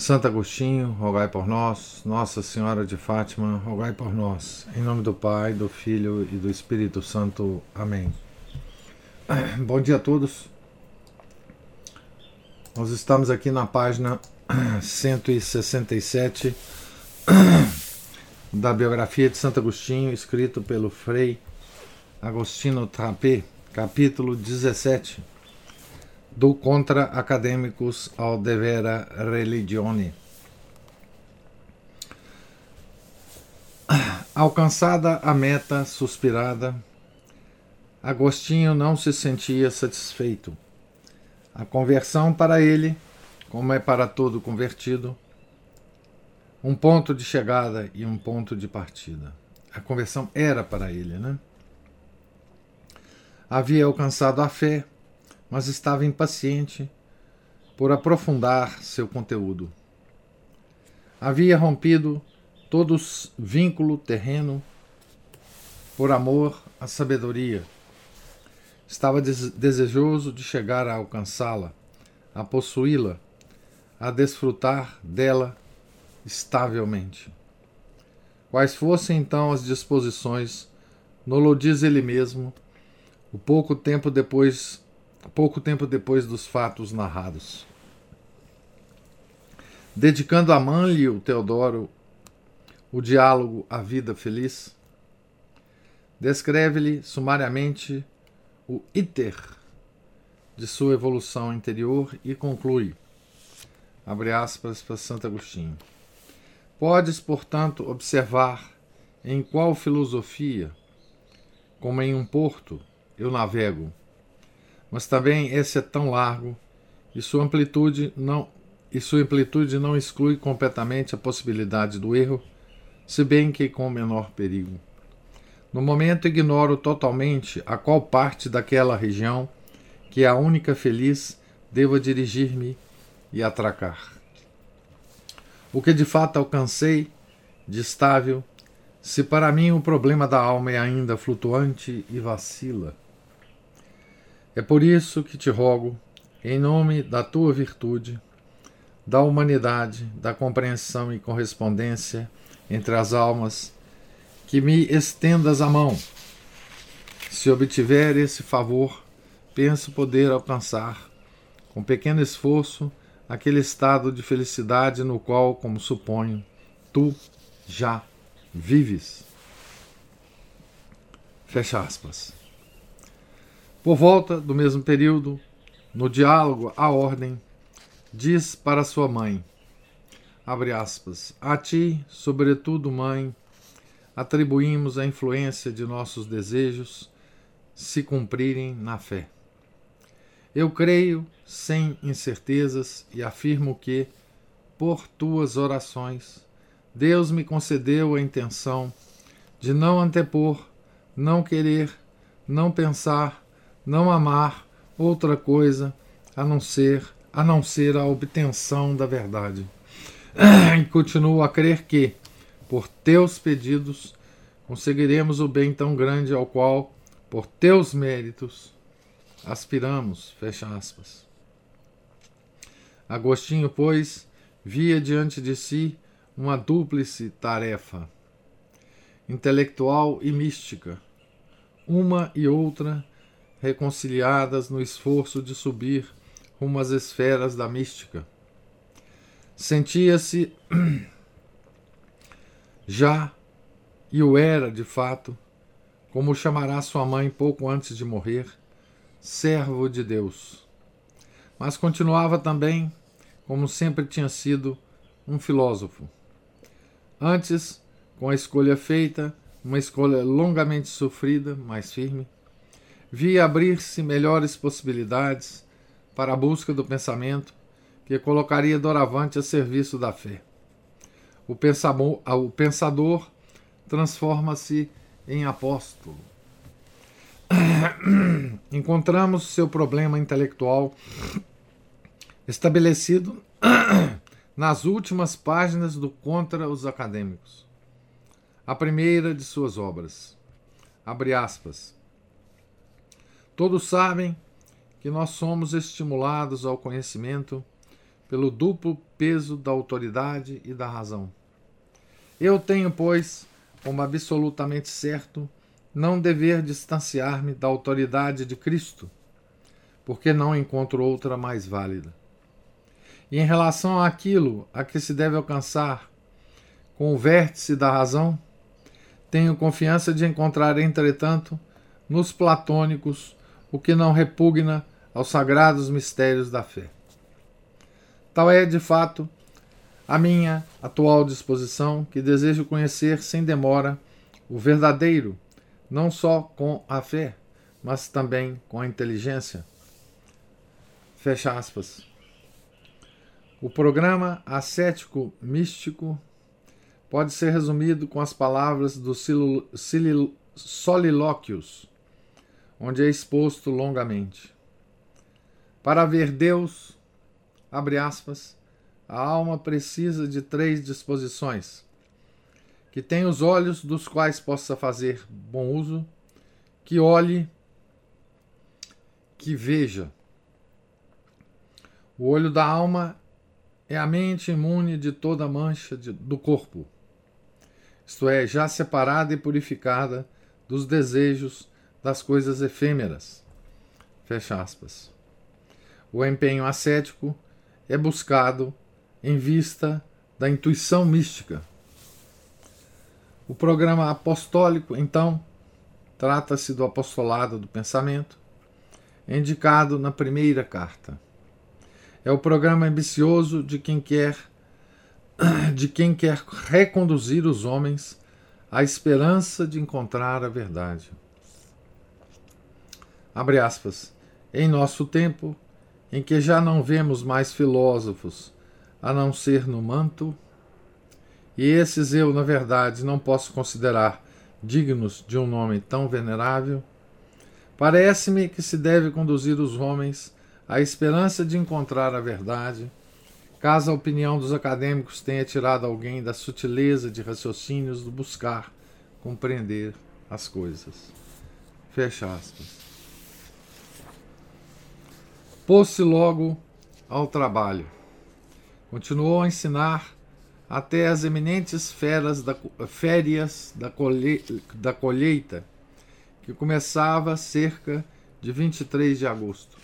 Santo Agostinho, rogai por nós. Nossa Senhora de Fátima, rogai por nós. Em nome do Pai, do Filho e do Espírito Santo. Amém. Bom dia a todos. Nós estamos aqui na página 167 da biografia de Santo Agostinho, escrito pelo Frei Agostino Trapé, capítulo 17 do Contra Acadêmicos ao Devera Religione. Alcançada a meta suspirada, Agostinho não se sentia satisfeito. A conversão para ele, como é para todo convertido, um ponto de chegada e um ponto de partida. A conversão era para ele, né? Havia alcançado a fé, mas estava impaciente por aprofundar seu conteúdo. Havia rompido todo vínculo terreno por amor à sabedoria. Estava desejoso de chegar a alcançá-la, a possuí-la, a desfrutar dela estavelmente. Quais fossem então as disposições, nolo diz ele mesmo, o pouco tempo depois pouco tempo depois dos fatos narrados. Dedicando a Manlio Teodoro o diálogo A Vida Feliz, descreve-lhe sumariamente o iter de sua evolução interior e conclui, abre aspas para Santo Agostinho, Podes, portanto, observar em qual filosofia, como em um porto, eu navego, mas também esse é tão largo e sua amplitude não e sua amplitude não exclui completamente a possibilidade do erro, se bem que com menor perigo. No momento ignoro totalmente a qual parte daquela região que é a única feliz devo dirigir-me e atracar. O que de fato alcancei de estável, se para mim o problema da alma é ainda flutuante e vacila, é por isso que te rogo, em nome da tua virtude, da humanidade, da compreensão e correspondência entre as almas, que me estendas a mão. Se obtiver esse favor, penso poder alcançar, com pequeno esforço, aquele estado de felicidade no qual, como suponho, tu já vives. Fecha aspas. Por volta do mesmo período, no diálogo A Ordem, diz para sua mãe, abre aspas, a ti, sobretudo mãe, atribuímos a influência de nossos desejos se cumprirem na fé. Eu creio sem incertezas e afirmo que, por tuas orações, Deus me concedeu a intenção de não antepor, não querer, não pensar, não amar outra coisa a não ser a não ser a obtenção da verdade. E continuo a crer que, por teus pedidos, conseguiremos o bem tão grande ao qual, por teus méritos, aspiramos. Fecha aspas. Agostinho, pois, via diante de si uma dúplice tarefa, intelectual e mística, uma e outra reconciliadas no esforço de subir rumo às esferas da mística. Sentia-se já, e o era de fato, como chamará sua mãe pouco antes de morrer, servo de Deus. Mas continuava também, como sempre tinha sido, um filósofo. Antes, com a escolha feita, uma escolha longamente sofrida, mais firme, via abrir-se melhores possibilidades para a busca do pensamento que colocaria doravante a serviço da fé. O pensador, o pensador transforma-se em apóstolo. Encontramos seu problema intelectual estabelecido nas últimas páginas do Contra os Acadêmicos. A primeira de suas obras. Abre aspas. Todos sabem que nós somos estimulados ao conhecimento pelo duplo peso da autoridade e da razão. Eu tenho, pois, como absolutamente certo, não dever distanciar-me da autoridade de Cristo, porque não encontro outra mais válida. E em relação àquilo a que se deve alcançar com o vértice da razão, tenho confiança de encontrar, entretanto, nos platônicos o que não repugna aos sagrados mistérios da fé. Tal é, de fato, a minha atual disposição, que desejo conhecer sem demora o verdadeiro, não só com a fé, mas também com a inteligência. Fecha aspas. O programa ascético místico pode ser resumido com as palavras do Solilóquios, onde é exposto longamente. Para ver Deus, abre aspas, a alma precisa de três disposições: que tenha os olhos dos quais possa fazer bom uso, que olhe, que veja. O olho da alma é a mente imune de toda mancha de, do corpo, isto é, já separada e purificada dos desejos das coisas efêmeras. Fecha aspas. O empenho ascético é buscado em vista da intuição mística. O programa apostólico, então, trata-se do apostolado do pensamento, indicado na primeira carta. É o programa ambicioso de quem quer de quem quer reconduzir os homens à esperança de encontrar a verdade. Abre aspas. Em nosso tempo, em que já não vemos mais filósofos a não ser no manto, e esses eu, na verdade, não posso considerar dignos de um nome tão venerável, parece-me que se deve conduzir os homens a esperança de encontrar a verdade, caso a opinião dos acadêmicos tenha tirado alguém da sutileza de raciocínios do buscar compreender as coisas. Fecha aspas. Pôs-se logo ao trabalho. Continuou a ensinar até as eminentes feras da, férias da, colhe, da colheita, que começava cerca de 23 de agosto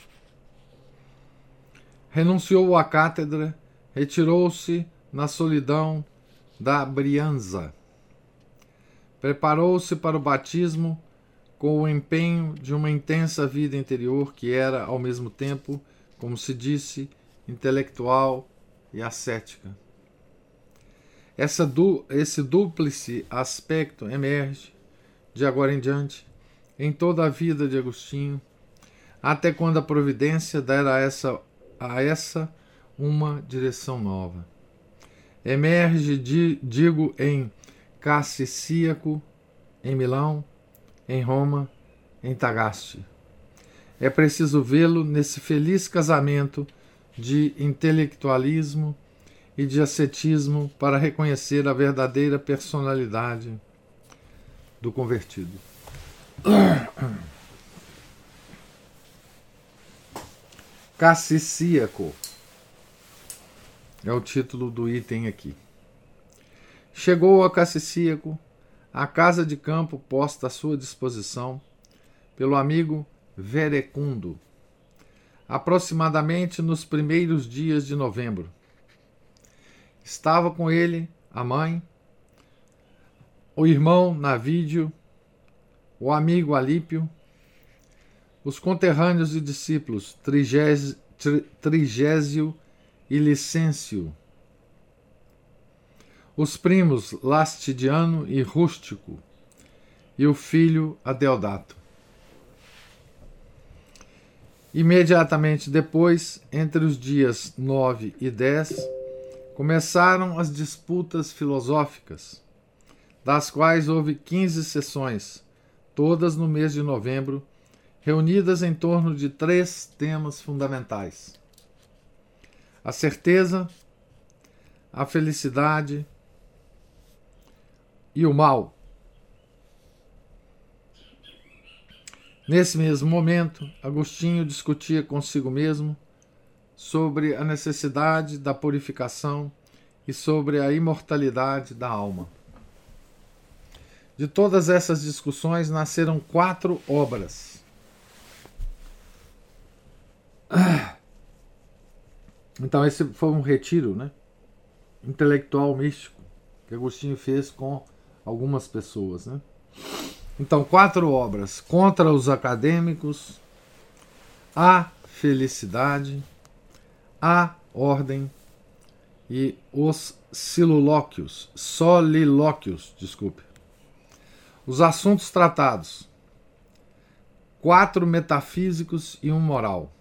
renunciou à cátedra, retirou-se na solidão da Brianza. Preparou-se para o batismo com o empenho de uma intensa vida interior que era, ao mesmo tempo, como se disse, intelectual e ascética. Essa du esse dúplice aspecto emerge, de agora em diante, em toda a vida de Agostinho, até quando a providência dera a essa a essa uma direção nova. Emerge, digo, em Cassicíaco, em Milão, em Roma, em Tagaste. É preciso vê-lo nesse feliz casamento de intelectualismo e de ascetismo para reconhecer a verdadeira personalidade do convertido. Cassicíaco. É o título do item aqui. Chegou a Cassicíaco, a casa de campo posta à sua disposição pelo amigo Verecundo, aproximadamente nos primeiros dias de novembro. Estava com ele a mãe, o irmão Navídio, o amigo Alípio os conterrâneos e discípulos Trigésio, e Licêncio, os primos Lastidiano e Rústico, e o filho Adeodato. Imediatamente depois, entre os dias 9 e 10, começaram as disputas filosóficas, das quais houve 15 sessões, todas no mês de novembro, reunidas em torno de três temas fundamentais: a certeza, a felicidade e o mal. Nesse mesmo momento, Agostinho discutia consigo mesmo sobre a necessidade da purificação e sobre a imortalidade da alma. De todas essas discussões nasceram quatro obras. Então, esse foi um retiro né, intelectual místico que Agostinho fez com algumas pessoas. Né? Então, quatro obras: Contra os Acadêmicos, A Felicidade, A Ordem e Os Silolóquios, Solilóquios, desculpe. Os assuntos tratados: quatro metafísicos e um moral.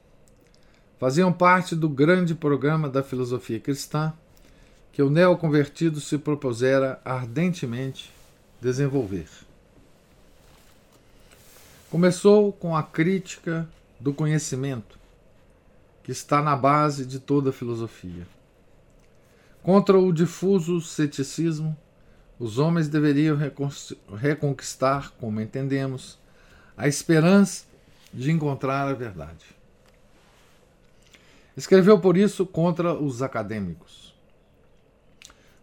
Faziam parte do grande programa da filosofia cristã que o neoconvertido se propusera ardentemente desenvolver. Começou com a crítica do conhecimento, que está na base de toda a filosofia. Contra o difuso ceticismo, os homens deveriam reconquistar, como entendemos, a esperança de encontrar a verdade. Escreveu por isso contra os acadêmicos.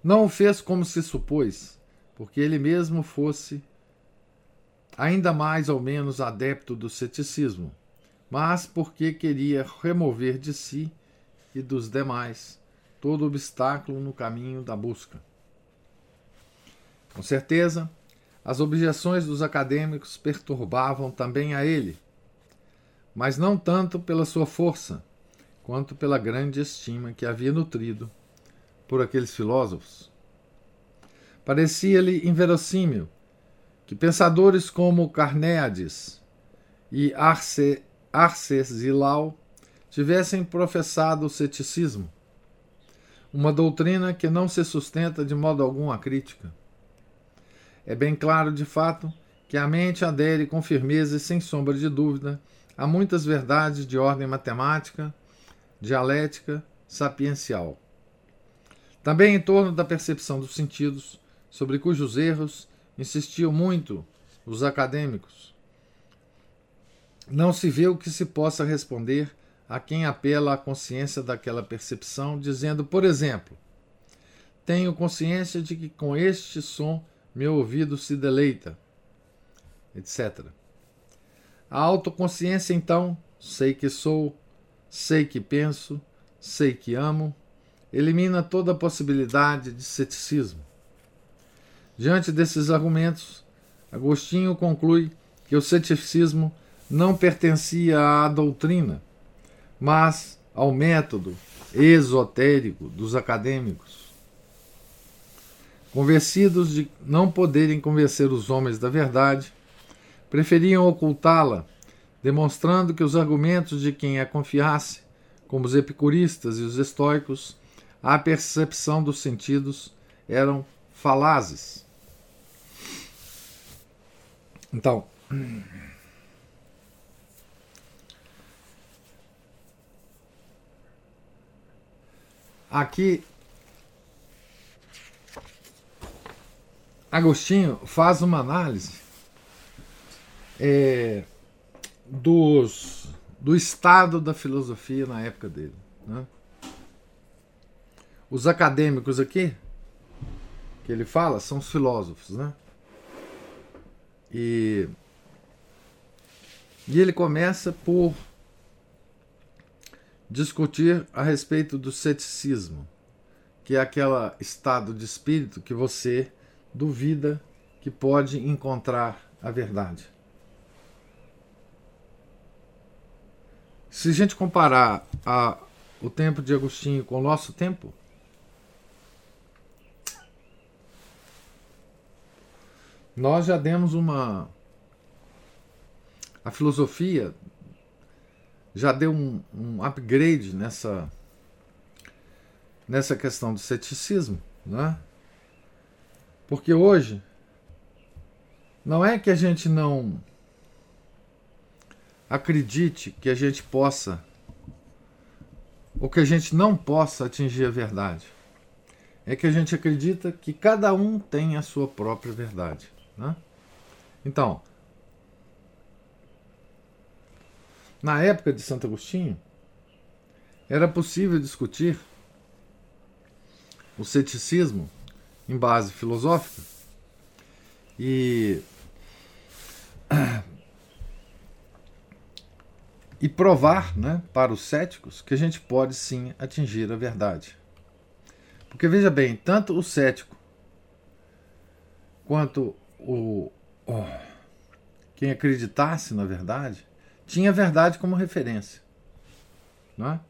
Não o fez como se supôs, porque ele mesmo fosse ainda mais ou menos adepto do ceticismo, mas porque queria remover de si e dos demais todo obstáculo no caminho da busca. Com certeza, as objeções dos acadêmicos perturbavam também a ele, mas não tanto pela sua força, quanto pela grande estima que havia nutrido por aqueles filósofos. Parecia-lhe inverossímil que pensadores como Carnéades e Arce, Arcesilau tivessem professado o ceticismo, uma doutrina que não se sustenta de modo algum à crítica. É bem claro, de fato, que a mente adere com firmeza e sem sombra de dúvida a muitas verdades de ordem matemática, dialética, sapiencial. Também em torno da percepção dos sentidos, sobre cujos erros insistiam muito os acadêmicos. Não se vê o que se possa responder a quem apela à consciência daquela percepção, dizendo, por exemplo, tenho consciência de que com este som meu ouvido se deleita, etc. A autoconsciência, então, sei que sou, sei que penso, sei que amo, elimina toda a possibilidade de ceticismo. Diante desses argumentos, Agostinho conclui que o ceticismo não pertencia à doutrina, mas ao método esotérico dos acadêmicos. Convencidos de não poderem convencer os homens da verdade, preferiam ocultá-la, demonstrando que os argumentos de quem a confiasse, como os epicuristas e os estoicos, a percepção dos sentidos eram falazes. Então, aqui Agostinho faz uma análise é, dos, do estado da filosofia na época dele. Né? Os acadêmicos aqui, que ele fala, são os filósofos. Né? E, e ele começa por discutir a respeito do ceticismo, que é aquele estado de espírito que você duvida que pode encontrar a verdade. Se a gente comparar a, o tempo de Agostinho com o nosso tempo, nós já demos uma. A filosofia já deu um, um upgrade nessa, nessa questão do ceticismo, né? Porque hoje Não é que a gente não acredite que a gente possa ou que a gente não possa atingir a verdade. É que a gente acredita que cada um tem a sua própria verdade. Né? Então, na época de Santo Agostinho, era possível discutir o ceticismo em base filosófica e e provar né, para os céticos que a gente pode sim atingir a verdade. Porque veja bem, tanto o cético quanto o, quem acreditasse na verdade tinha a verdade como referência. Não é?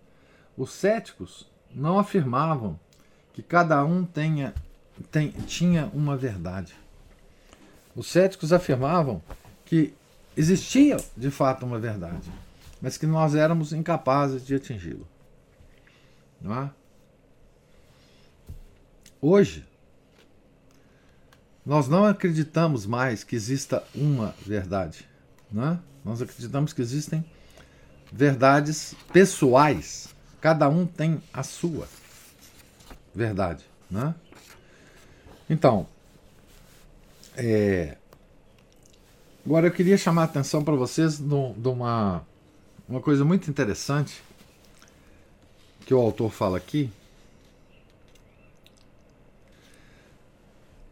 Os céticos não afirmavam que cada um tenha, tem, tinha uma verdade. Os céticos afirmavam que existia de fato uma verdade mas que nós éramos incapazes de atingi-lo. Não é? Hoje, nós não acreditamos mais que exista uma verdade. Não é? Nós acreditamos que existem verdades pessoais. Cada um tem a sua verdade. Né? Então, é, agora eu queria chamar a atenção para vocês de uma uma coisa muito interessante que o autor fala aqui.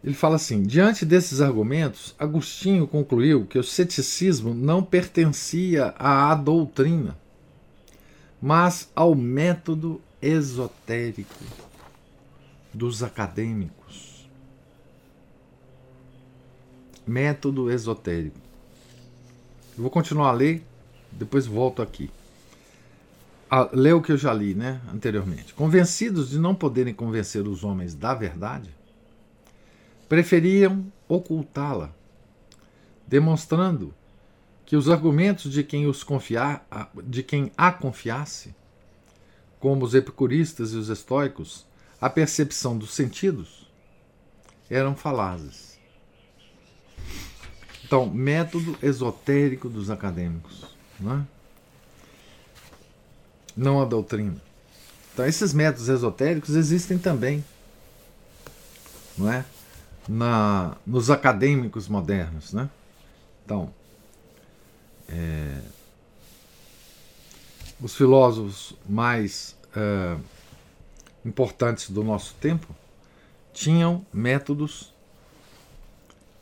Ele fala assim: diante desses argumentos, Agostinho concluiu que o ceticismo não pertencia à doutrina, mas ao método esotérico dos acadêmicos. Método esotérico. Eu vou continuar a ler depois volto aqui. A, lê o que eu já li né, anteriormente. Convencidos de não poderem convencer os homens da verdade, preferiam ocultá-la, demonstrando que os argumentos de quem os confiar, de quem a confiasse, como os epicuristas e os estoicos, a percepção dos sentidos, eram falazes. Então, método esotérico dos acadêmicos não, é? não a doutrina. Então, esses métodos esotéricos existem também, não é? Na, nos acadêmicos modernos, né? Então, é, os filósofos mais é, importantes do nosso tempo tinham métodos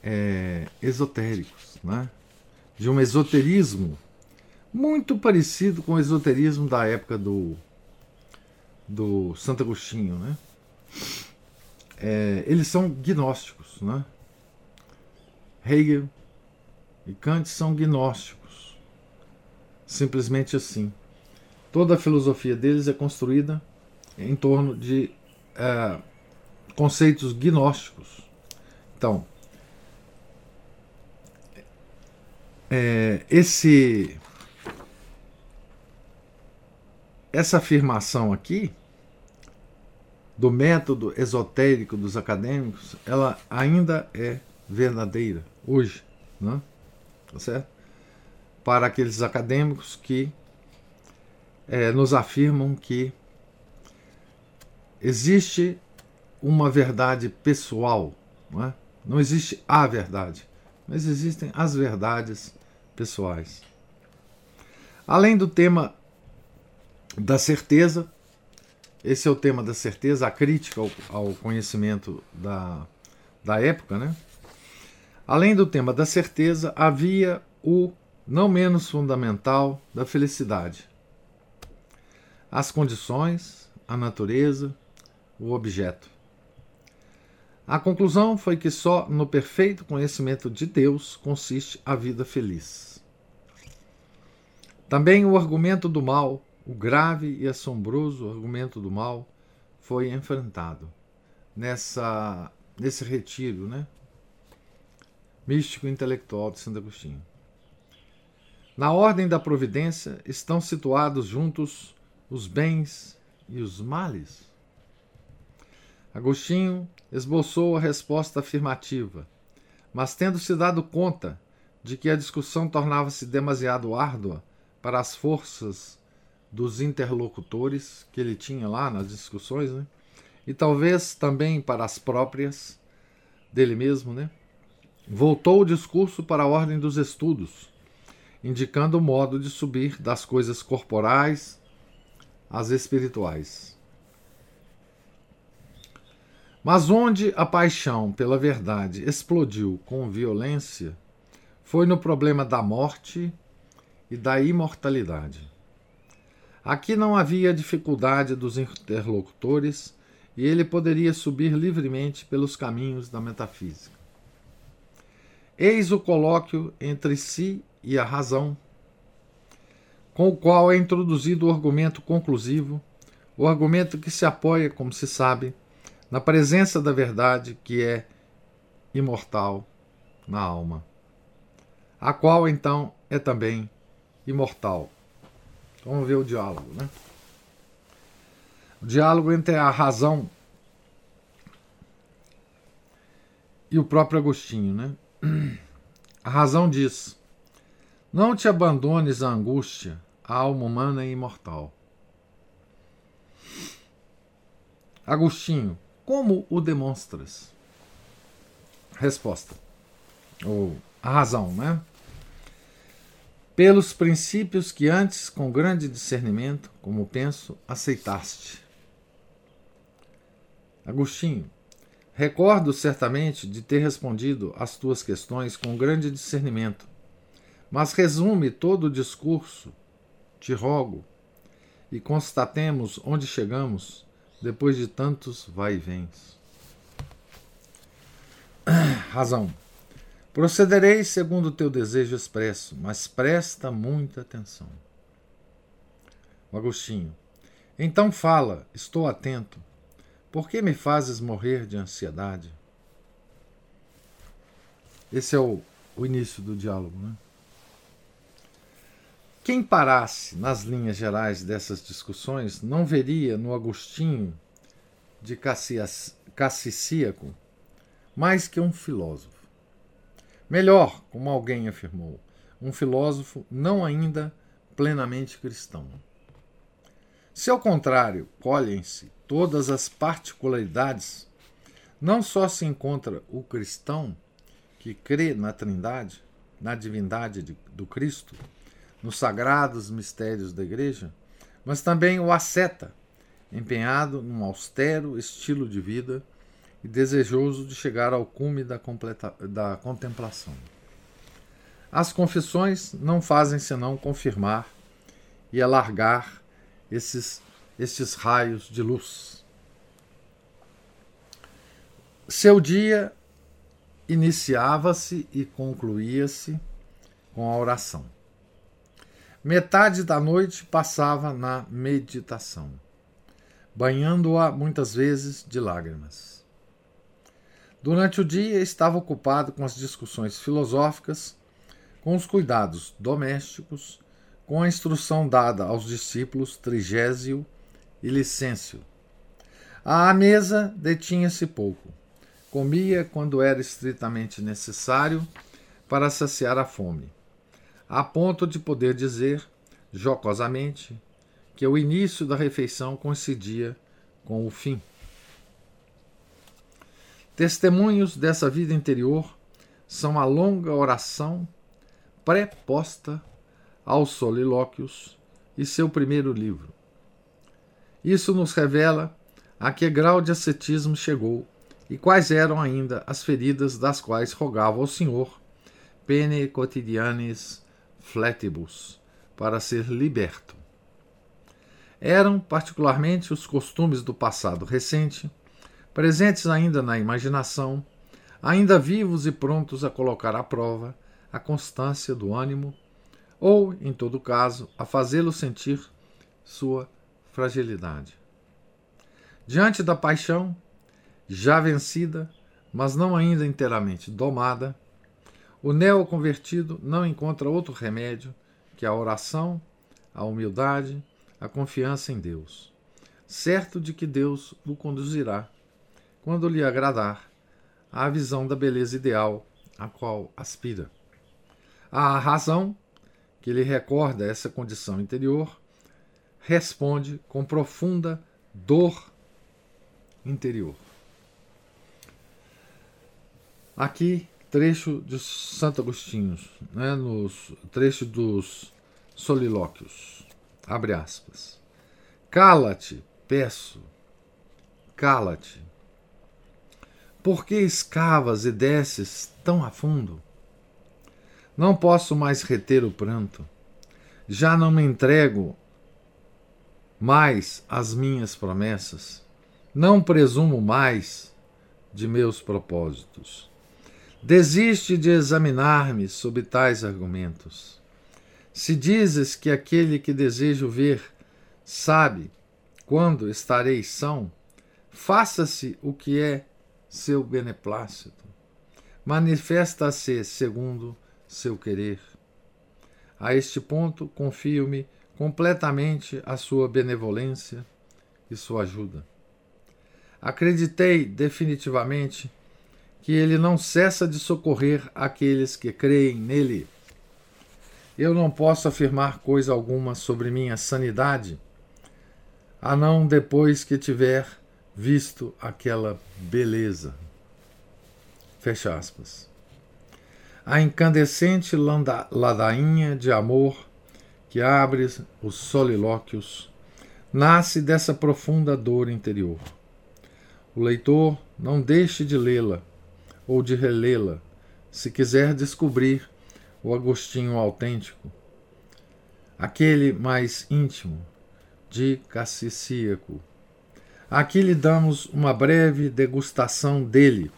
é, esotéricos, né? de um esoterismo muito parecido com o esoterismo da época do, do Santo Agostinho. Né? É, eles são gnósticos. Né? Hegel e Kant são gnósticos. Simplesmente assim. Toda a filosofia deles é construída em torno de é, conceitos gnósticos. Então, é, esse essa afirmação aqui do método esotérico dos acadêmicos, ela ainda é verdadeira hoje, né? tá certo? Para aqueles acadêmicos que é, nos afirmam que existe uma verdade pessoal, não, é? não existe a verdade, mas existem as verdades pessoais. Além do tema da certeza. Esse é o tema da certeza, a crítica ao, ao conhecimento da, da época. Né? Além do tema da certeza, havia o não menos fundamental da felicidade. As condições, a natureza, o objeto. A conclusão foi que só no perfeito conhecimento de Deus consiste a vida feliz. Também o argumento do mal o grave e assombroso argumento do mal foi enfrentado nessa nesse retiro, né? Místico intelectual de Santo Agostinho. Na ordem da providência estão situados juntos os bens e os males. Agostinho esboçou a resposta afirmativa, mas tendo se dado conta de que a discussão tornava-se demasiado árdua para as forças dos interlocutores que ele tinha lá nas discussões, né? e talvez também para as próprias dele mesmo, né? voltou o discurso para a ordem dos estudos, indicando o modo de subir das coisas corporais às espirituais. Mas onde a paixão pela verdade explodiu com violência foi no problema da morte e da imortalidade. Aqui não havia dificuldade dos interlocutores e ele poderia subir livremente pelos caminhos da metafísica. Eis o colóquio entre si e a razão, com o qual é introduzido o argumento conclusivo, o argumento que se apoia, como se sabe, na presença da verdade que é imortal na alma, a qual então é também imortal. Vamos ver o diálogo, né? O diálogo entre a razão e o próprio Agostinho, né? A razão diz: Não te abandones à angústia, a alma humana é imortal. Agostinho, como o demonstras? Resposta. Ou a razão, né? Pelos princípios que antes, com grande discernimento, como penso, aceitaste. Agostinho, Recordo certamente de ter respondido às tuas questões com grande discernimento, mas resume todo o discurso, te rogo, e constatemos onde chegamos depois de tantos vai-e-vens. Razão. Procederei segundo o teu desejo expresso, mas presta muita atenção. O Agostinho. Então fala, estou atento. Por que me fazes morrer de ansiedade? Esse é o, o início do diálogo. Né? Quem parasse nas linhas gerais dessas discussões não veria no Agostinho de Cassicíaco mais que um filósofo. Melhor, como alguém afirmou, um filósofo não ainda plenamente cristão. Se ao contrário colhem-se todas as particularidades, não só se encontra o cristão que crê na Trindade, na divindade de, do Cristo, nos sagrados mistérios da Igreja, mas também o asceta, empenhado num austero estilo de vida e desejoso de chegar ao cume da, completa, da contemplação. As confissões não fazem senão confirmar e alargar esses estes raios de luz. Seu dia iniciava-se e concluía-se com a oração. Metade da noite passava na meditação, banhando-a muitas vezes de lágrimas. Durante o dia estava ocupado com as discussões filosóficas, com os cuidados domésticos, com a instrução dada aos discípulos Trigésio e Licêncio. À mesa detinha-se pouco. Comia quando era estritamente necessário para saciar a fome, a ponto de poder dizer, jocosamente, que o início da refeição coincidia com o fim. Testemunhos dessa vida interior são a longa oração pré-posta aos solilóquios e seu primeiro livro. Isso nos revela a que grau de ascetismo chegou e quais eram ainda as feridas das quais rogava ao Senhor, pene quotidianis fletibus, para ser liberto. Eram particularmente os costumes do passado recente, presentes ainda na imaginação, ainda vivos e prontos a colocar à prova a constância do ânimo, ou, em todo caso, a fazê-lo sentir sua fragilidade. Diante da paixão, já vencida, mas não ainda inteiramente domada, o neoconvertido não encontra outro remédio que a oração, a humildade, a confiança em Deus, certo de que Deus o conduzirá, quando lhe agradar, à visão da beleza ideal a qual aspira. A razão, que lhe recorda essa condição interior, responde com profunda dor interior. Aqui, trecho de Santo Agostinho, né, nos trecho dos solilóquios. Abre aspas. Cala-te, peço, cala-te. Por que escavas e desces tão a fundo? Não posso mais reter o pranto. Já não me entrego mais às minhas promessas. Não presumo mais de meus propósitos. Desiste de examinar-me sob tais argumentos. Se dizes que aquele que desejo ver sabe quando estarei são, faça-se o que é seu beneplácito. Manifesta-se segundo seu querer. A este ponto, confio-me completamente à sua benevolência e sua ajuda. Acreditei definitivamente que ele não cessa de socorrer aqueles que creem nele. Eu não posso afirmar coisa alguma sobre minha sanidade, a não depois que tiver visto aquela beleza. Fecha aspas a incandescente ladainha de amor que abre os solilóquios nasce dessa profunda dor interior. O leitor não deixe de lê-la ou de relê-la se quiser descobrir o Agostinho autêntico, aquele mais íntimo, de Cassicíaco. Aqui lhe damos uma breve degustação dele,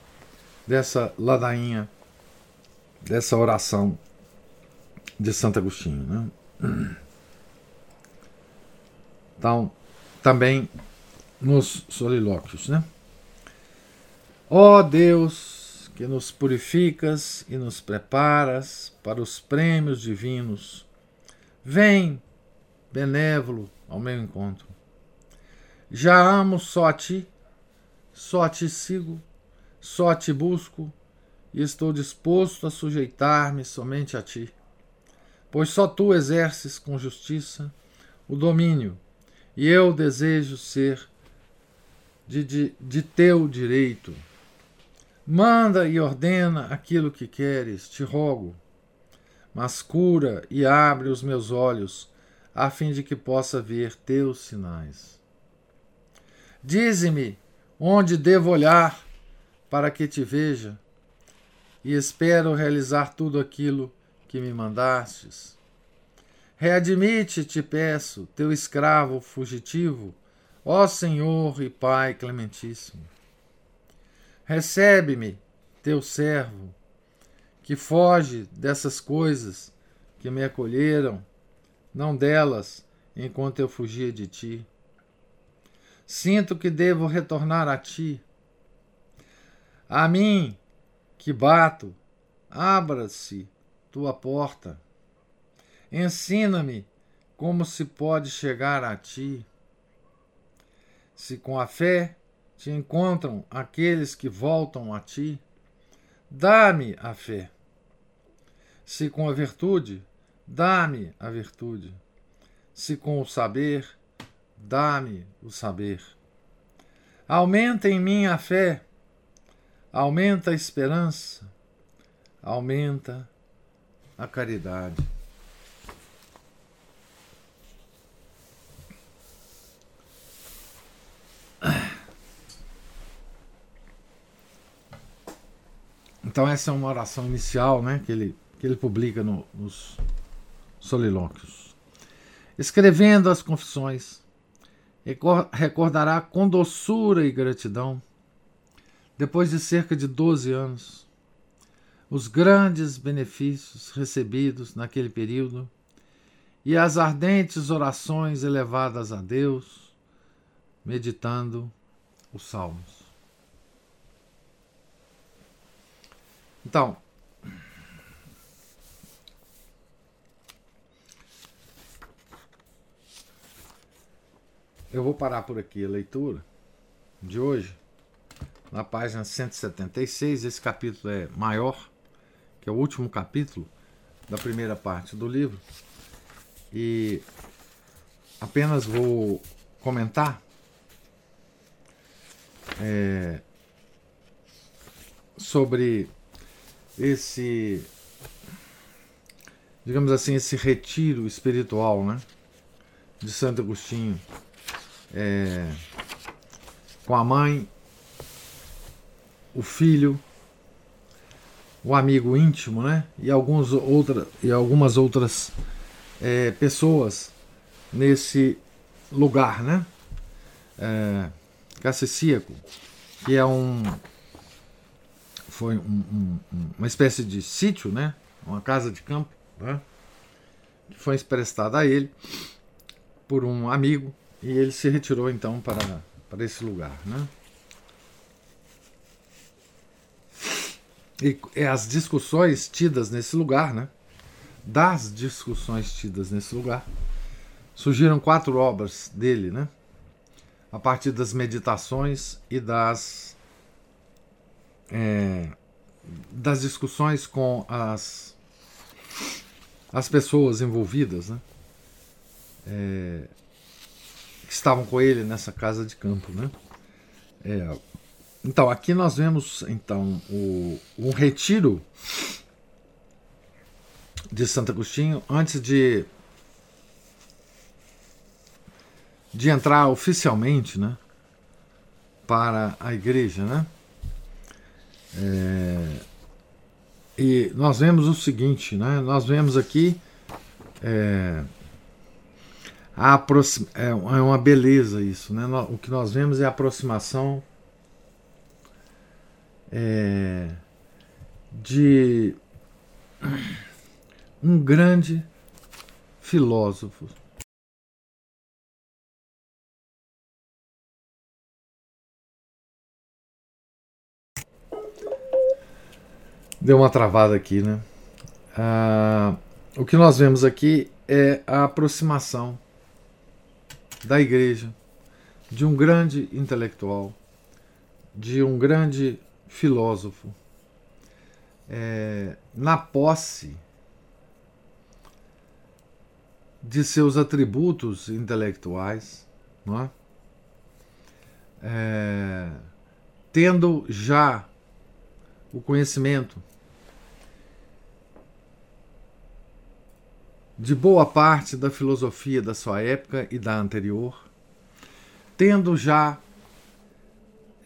dessa ladainha dessa oração de Santo Agostinho. Né? Então, também nos solilóquios. Né? Ó oh Deus, que nos purificas e nos preparas para os prêmios divinos, vem, benévolo, ao meu encontro. Já amo só a ti, só a ti sigo, só a ti busco e estou disposto a sujeitar-me somente a ti. Pois só tu exerces com justiça o domínio, e eu desejo ser de, de, de teu direito. Manda e ordena aquilo que queres, te rogo, mas cura e abre os meus olhos, a fim de que possa ver teus sinais. Dize-me onde devo olhar para que te veja e espero realizar tudo aquilo que me mandastes. Readmite, te peço, teu escravo fugitivo, ó Senhor e Pai clementíssimo. Recebe-me, teu servo, que foge dessas coisas que me acolheram, não delas, enquanto eu fugia de ti. Sinto que devo retornar a ti. A mim, que bato, abra-se tua porta. Ensina-me como se pode chegar a ti. Se com a fé te encontram aqueles que voltam a ti, dá-me a fé. Se com a virtude, dá-me a virtude. Se com o saber, dá-me o saber. Aumenta em mim a fé aumenta a esperança, aumenta a caridade. Então essa é uma oração inicial, né, que ele que ele publica no, nos solilóquios. Escrevendo as confissões, recordará com doçura e gratidão depois de cerca de 12 anos, os grandes benefícios recebidos naquele período e as ardentes orações elevadas a Deus, meditando os Salmos. Então, eu vou parar por aqui a leitura de hoje na página 176. Esse capítulo é maior, que é o último capítulo da primeira parte do livro, e apenas vou comentar é, sobre esse, digamos assim, esse retiro espiritual, né, de Santo Agostinho, é, com a mãe, o filho, o amigo íntimo, né, e alguns outra, e algumas outras é, pessoas nesse lugar, né, é, Cacicíaco, que é um foi um, um, uma espécie de sítio, né? Uma casa de campo, né? Que foi emprestada a ele por um amigo e ele se retirou então para, para esse lugar, né? E é as discussões tidas nesse lugar, né? Das discussões tidas nesse lugar, surgiram quatro obras dele, né? A partir das meditações e das é, das discussões com as, as pessoas envolvidas, né? É, que estavam com ele nessa casa de campo, né? É, então aqui nós vemos então o, um retiro de Santo Agostinho antes de de entrar oficialmente, né? Para a igreja, né? É, e nós vemos o seguinte, né? Nós vemos aqui é, a é, é uma beleza isso, né? O que nós vemos é a aproximação é, de um grande filósofo Deu uma travada aqui, né? Ah, o que nós vemos aqui é a aproximação da igreja de um grande intelectual, de um grande filósofo, é, na posse de seus atributos intelectuais, não é? É, tendo já o conhecimento de boa parte da filosofia da sua época e da anterior, tendo já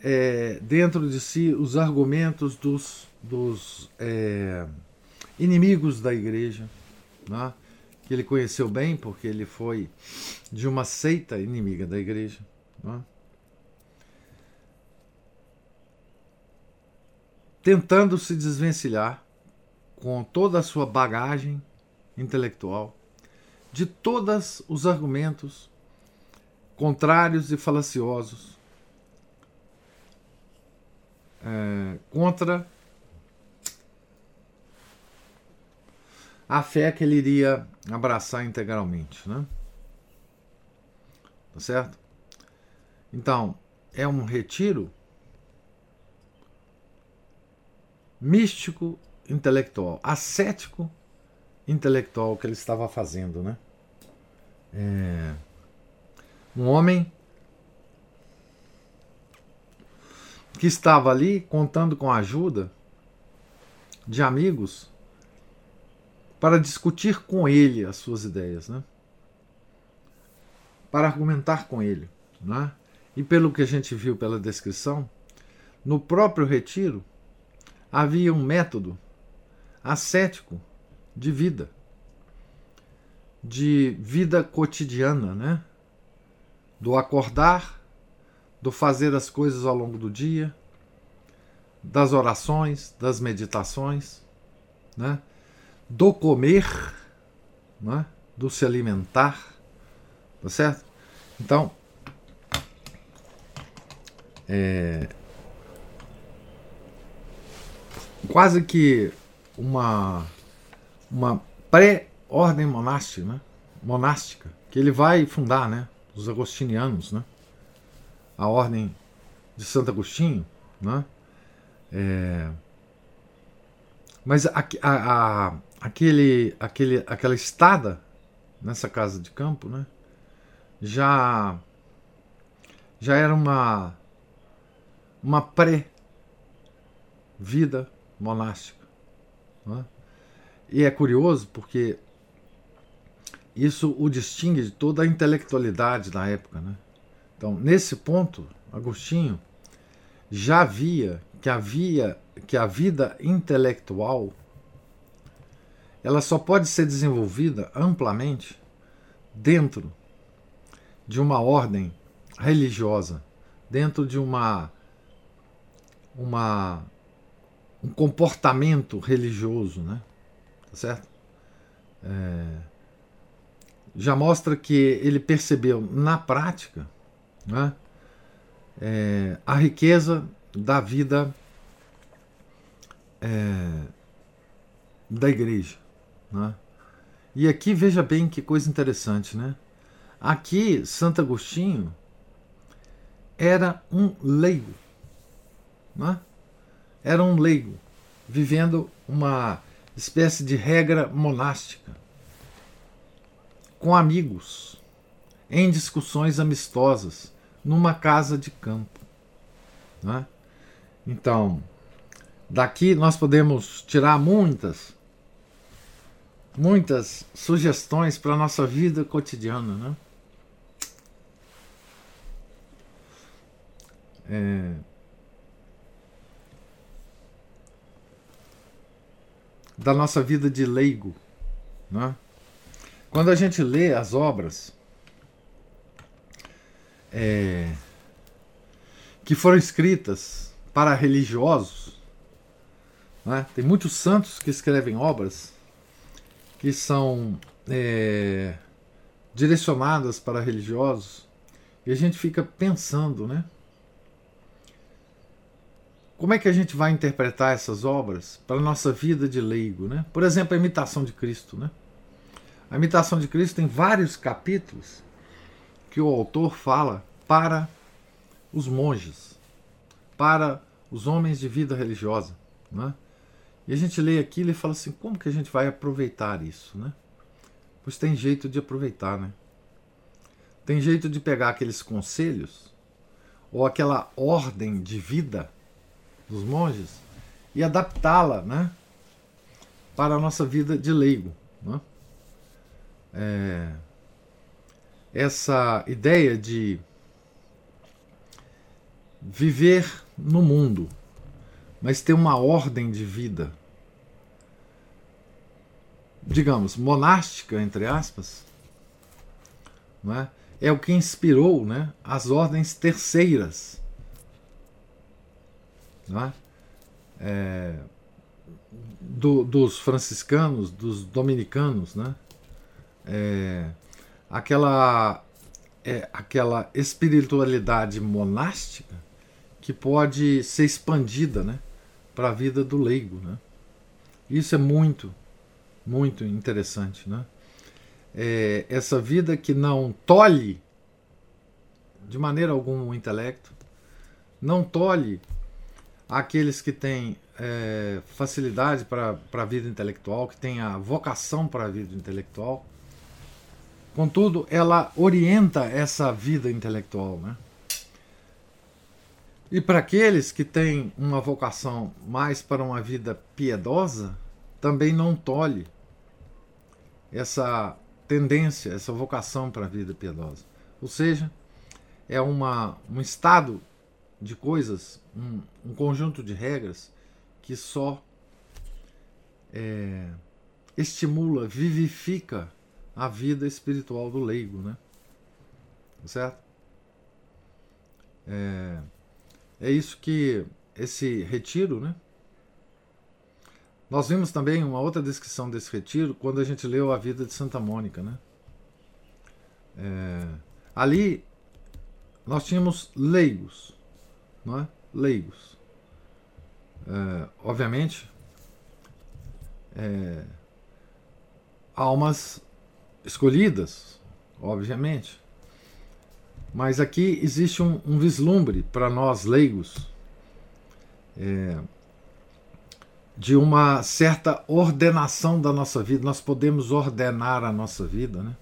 é, dentro de si os argumentos dos, dos é, inimigos da igreja, né? que ele conheceu bem, porque ele foi de uma seita inimiga da igreja. Né? Tentando se desvencilhar com toda a sua bagagem intelectual de todos os argumentos contrários e falaciosos é, contra a fé que ele iria abraçar integralmente, né? Tá certo? Então, é um retiro místico intelectual, ascético intelectual que ele estava fazendo, né? É... Um homem que estava ali contando com a ajuda de amigos para discutir com ele as suas ideias, né? Para argumentar com ele, né? E pelo que a gente viu pela descrição, no próprio retiro havia um método ascético de vida, de vida cotidiana, né? Do acordar, do fazer as coisas ao longo do dia, das orações, das meditações, né? Do comer, né? Do se alimentar, tá certo? Então, é, quase que uma uma pré-ordem monástica, né? monástica, que ele vai fundar, né? Os agostinianos, né? A ordem de Santo Agostinho, né? É... Mas a, a, a, aquele, aquele, aquela estada nessa casa de campo, né? Já já era uma uma pré vida monástica. Né? E é curioso porque isso o distingue de toda a intelectualidade da época. Né? Então, nesse ponto, Agostinho já via que havia que a vida intelectual ela só pode ser desenvolvida amplamente dentro de uma ordem religiosa, dentro de uma uma um comportamento religioso, né? Tá certo? É, já mostra que ele percebeu na prática né, é, a riqueza da vida é, da igreja. Né? E aqui veja bem que coisa interessante, né? Aqui Santo Agostinho era um leigo, né? era um leigo, vivendo uma espécie de regra monástica, com amigos, em discussões amistosas, numa casa de campo. Né? Então, daqui nós podemos tirar muitas, muitas sugestões para a nossa vida cotidiana. Né? É, da nossa vida de leigo. Né? Quando a gente lê as obras é, que foram escritas para religiosos, né? tem muitos santos que escrevem obras que são é, direcionadas para religiosos e a gente fica pensando, né? Como é que a gente vai interpretar essas obras para a nossa vida de leigo? Né? Por exemplo, a imitação de Cristo. Né? A imitação de Cristo tem vários capítulos que o autor fala para os monges, para os homens de vida religiosa. Né? E a gente lê aquilo e fala assim: como que a gente vai aproveitar isso? Né? Pois tem jeito de aproveitar. Né? Tem jeito de pegar aqueles conselhos ou aquela ordem de vida dos monges e adaptá-la né, para a nossa vida de leigo. Né? É, essa ideia de viver no mundo, mas ter uma ordem de vida, digamos, monástica, entre aspas, é? é o que inspirou né, as ordens terceiras é? É, do, dos franciscanos, dos dominicanos, né? É, aquela, é, aquela espiritualidade monástica que pode ser expandida né? para a vida do leigo. Né? Isso é muito, muito interessante. Né? É, essa vida que não tolhe de maneira alguma o intelecto, não tolhe aqueles que têm é, facilidade para a vida intelectual, que têm a vocação para a vida intelectual. Contudo, ela orienta essa vida intelectual. Né? E para aqueles que têm uma vocação mais para uma vida piedosa, também não tolhe essa tendência, essa vocação para a vida piedosa. Ou seja, é uma, um estado de coisas, um, um conjunto de regras que só é, estimula, vivifica a vida espiritual do leigo, né? Certo? É, é isso que esse retiro, né? Nós vimos também uma outra descrição desse retiro quando a gente leu a vida de Santa Mônica, né? É, ali nós tínhamos leigos, não é? leigos. É, obviamente, é, almas escolhidas, obviamente. Mas aqui existe um, um vislumbre para nós leigos é, de uma certa ordenação da nossa vida. Nós podemos ordenar a nossa vida, né?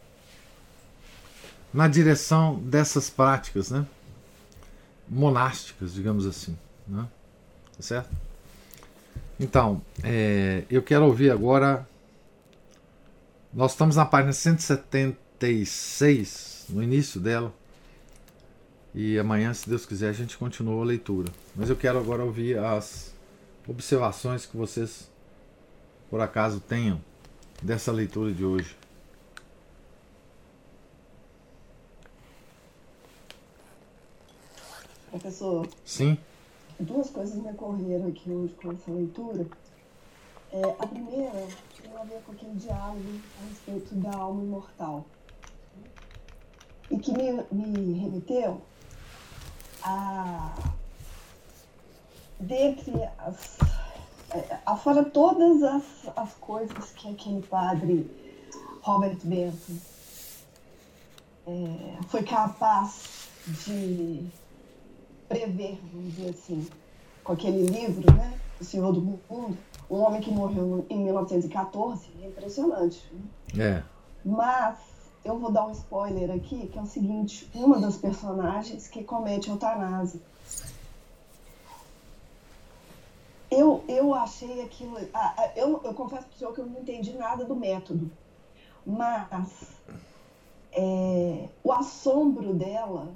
Na direção dessas práticas, né? Monásticas, digamos assim, né? Tá certo? Então, é, eu quero ouvir agora. Nós estamos na página 176, no início dela. E amanhã, se Deus quiser, a gente continua a leitura. Mas eu quero agora ouvir as observações que vocês, por acaso, tenham dessa leitura de hoje. Professor. Sim. Duas coisas me ocorreram aqui hoje com essa leitura. É, a primeira tem a ver com aquele diálogo a respeito da alma imortal. E que me, me remeteu a dentre as, afora todas as, as coisas que aquele padre Robert Benson é, foi capaz de prever, vamos dizer assim, com aquele livro, né, O Senhor do Mundo, um homem que morreu em 1914, é impressionante. Né? É. Mas eu vou dar um spoiler aqui, que é o seguinte, uma das personagens que comete eutanásia eu, eu achei aquilo. Ah, eu, eu confesso para o senhor que eu não entendi nada do método. Mas é, o assombro dela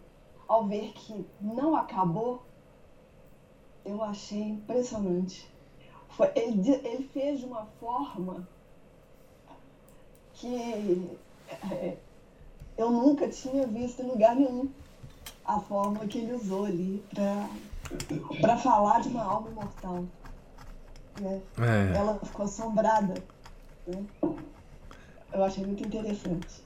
ao ver que não acabou, eu achei impressionante. Foi, ele, ele fez de uma forma que é, eu nunca tinha visto em lugar nenhum a forma que ele usou ali para falar de uma alma imortal. Né? É. Ela ficou assombrada. Né? Eu achei muito interessante.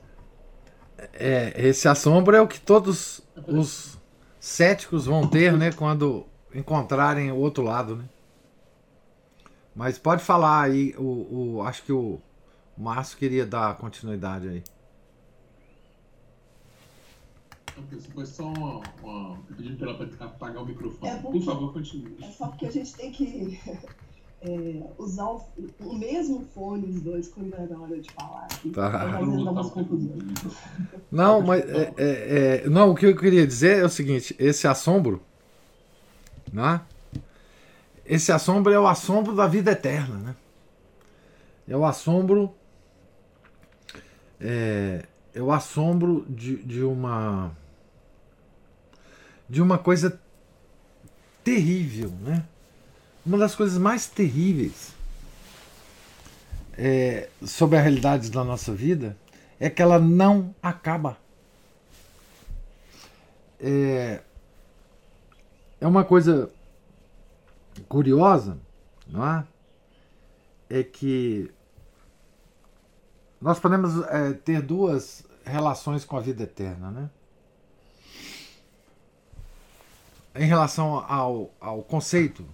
É, esse assombro é o que todos os céticos vão ter, né, quando encontrarem o outro lado, né? Mas pode falar aí, o, o acho que o Márcio queria dar continuidade aí. Foi só uma, uma pedindo para ela apagar o microfone. É Por favor, continue. É só porque a gente tem que é, usar o, o, mesmo fone os dois quando é na hora de falar. Tá. Não, mas é, é, é, não, o que eu queria dizer é o seguinte: esse assombro, né? Esse assombro é o assombro da vida eterna, né? É o assombro é, é o assombro de, de uma de uma coisa terrível, né? Uma das coisas mais terríveis é, sobre a realidade da nossa vida é que ela não acaba. É, é uma coisa curiosa, não é? É que nós podemos é, ter duas relações com a vida eterna, né? Em relação ao, ao conceito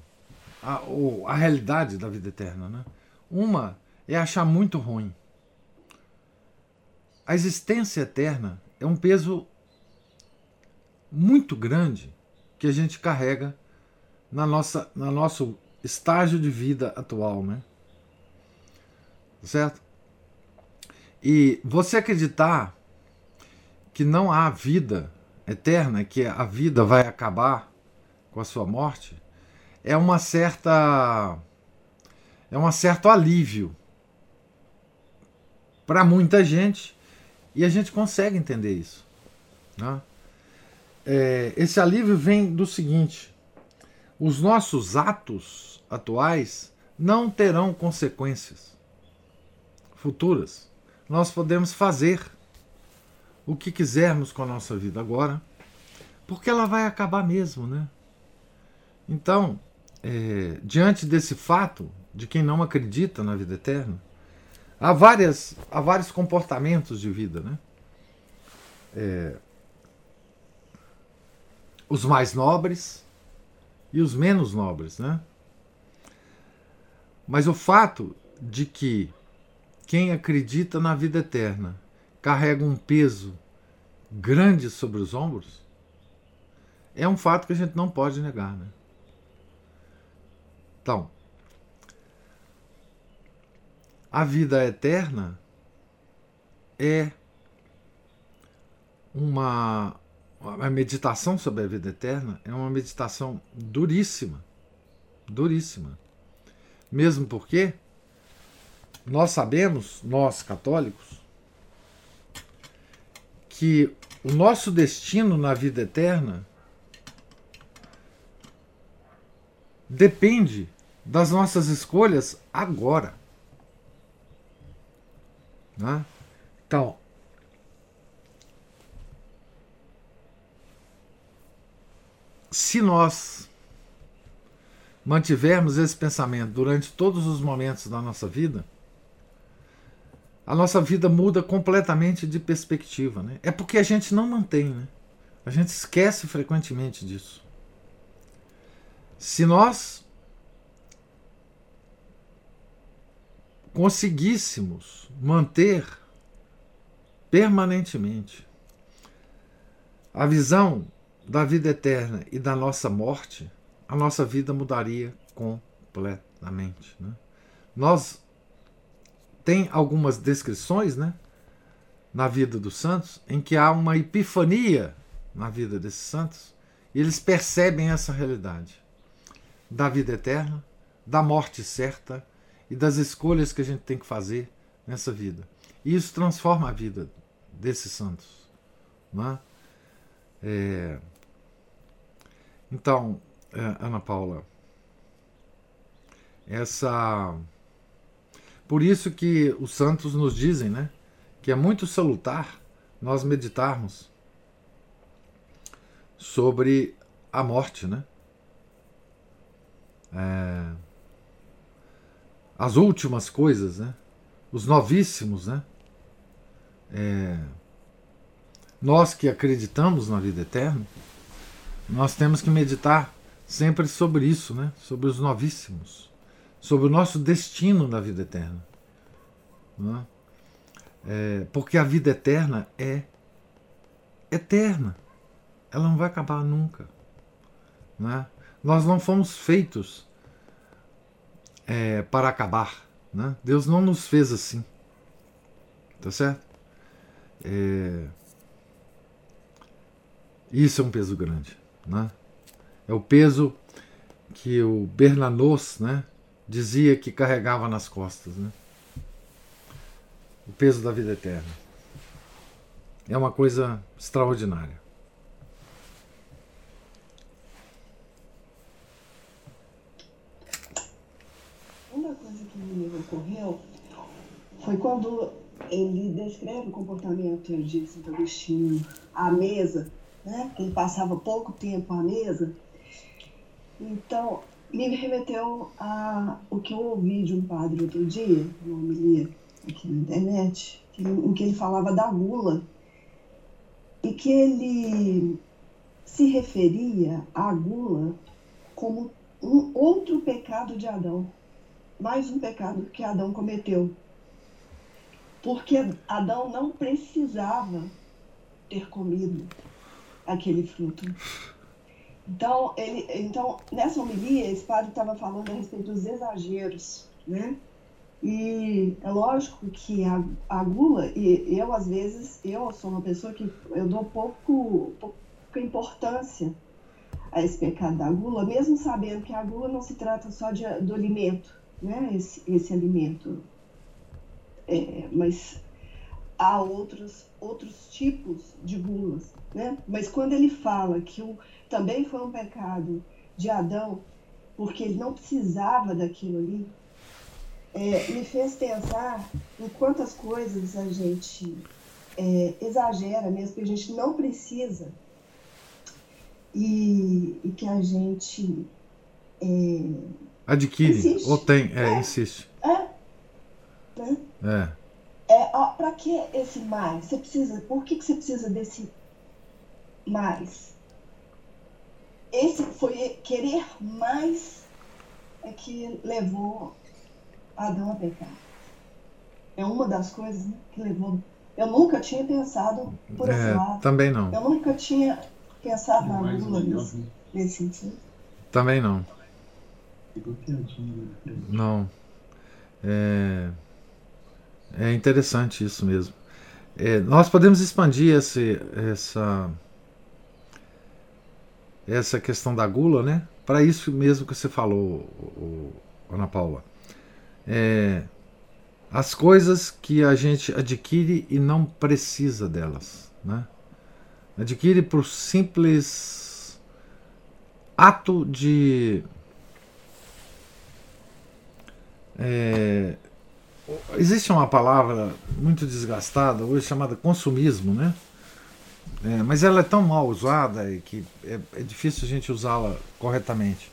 a, a realidade da vida eterna. Né? Uma é achar muito ruim. A existência eterna é um peso muito grande que a gente carrega na nossa na nosso estágio de vida atual, né? Certo? E você acreditar que não há vida eterna, que a vida vai acabar com a sua morte, é uma certa é um certo alívio para muita gente e a gente consegue entender isso. Né? É, esse alívio vem do seguinte: os nossos atos atuais não terão consequências futuras. Nós podemos fazer o que quisermos com a nossa vida agora, porque ela vai acabar mesmo, né? Então, é, diante desse fato de quem não acredita na vida eterna, há, várias, há vários comportamentos de vida, né? É, os mais nobres e os menos nobres, né? Mas o fato de que quem acredita na vida eterna carrega um peso grande sobre os ombros é um fato que a gente não pode negar, né? Então, a vida eterna é uma a meditação sobre a vida eterna é uma meditação duríssima, duríssima. Mesmo porque nós sabemos, nós católicos, que o nosso destino na vida eterna depende das nossas escolhas agora. Né? Então, se nós mantivermos esse pensamento durante todos os momentos da nossa vida, a nossa vida muda completamente de perspectiva. Né? É porque a gente não mantém, né? a gente esquece frequentemente disso. Se nós conseguíssemos manter permanentemente a visão da vida eterna e da nossa morte, a nossa vida mudaria completamente. Né? Nós tem algumas descrições, né, na vida dos santos, em que há uma epifania na vida desses santos e eles percebem essa realidade da vida eterna, da morte certa e das escolhas que a gente tem que fazer nessa vida. E isso transforma a vida desses santos. Né? É... Então, é, Ana Paula, essa. Por isso que os santos nos dizem né, que é muito salutar nós meditarmos sobre a morte, né? É, as últimas coisas, né? Os novíssimos, né? É, nós que acreditamos na vida eterna, nós temos que meditar sempre sobre isso, né? Sobre os novíssimos, sobre o nosso destino na vida eterna, né? é, porque a vida eterna é eterna, ela não vai acabar nunca, né? Nós não fomos feitos é, para acabar. Né? Deus não nos fez assim. Tá certo? É... Isso é um peso grande. Né? É o peso que o Bernanos né, dizia que carregava nas costas. Né? O peso da vida eterna. É uma coisa extraordinária. Ocorreu foi quando ele descreve o comportamento de Santo Agostinho à mesa, né? Ele passava pouco tempo à mesa. Então, me remeteu a o que eu ouvi de um padre outro dia, uma homilia aqui na internet, em que ele falava da gula e que ele se referia à gula como um outro pecado de Adão mais um pecado que Adão cometeu. Porque Adão não precisava ter comido aquele fruto. Então, ele, então nessa homilia, esse padre estava falando a respeito dos exageros, né? E é lógico que a, a gula, e eu às vezes, eu sou uma pessoa que eu dou pouco, pouca importância a esse pecado da gula, mesmo sabendo que a gula não se trata só de, do alimento, né, esse, esse alimento. É, mas há outros, outros tipos de gulas. Né? Mas quando ele fala que o, também foi um pecado de Adão, porque ele não precisava daquilo ali, é, me fez pensar em quantas coisas a gente é, exagera mesmo, que a gente não precisa e, e que a gente é, Adquire. Insiste. Ou tem. É, é. insiste. É. Né? É. é para que esse mais? Você precisa. Por que, que você precisa desse mais? Esse foi querer mais é que levou Adão a pecar. É uma das coisas né, que levou. Eu nunca tinha pensado por esse é, lado. Também não. Eu nunca tinha pensado na Lula nesse sentido. Também não. Não. É... É interessante isso mesmo. É, nós podemos expandir esse, essa, essa questão da gula, né? Para isso mesmo que você falou, o, o, Ana Paula. É, as coisas que a gente adquire e não precisa delas, né? Adquire por simples ato de é, existe uma palavra muito desgastada hoje chamada consumismo, né? É, mas ela é tão mal usada que é, é difícil a gente usá-la corretamente.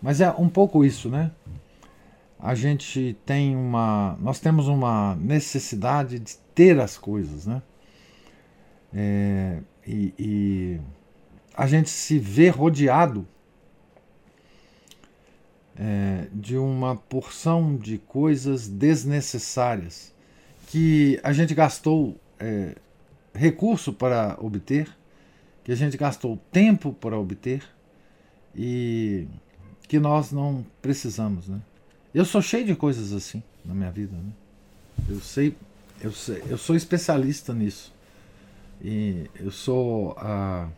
Mas é um pouco isso, né? A gente tem uma. Nós temos uma necessidade de ter as coisas, né? É, e, e a gente se vê rodeado é, de uma porção de coisas desnecessárias que a gente gastou é, recurso para obter, que a gente gastou tempo para obter e que nós não precisamos, né? Eu sou cheio de coisas assim na minha vida, né? Eu sei, eu sei, eu sou especialista nisso e eu sou a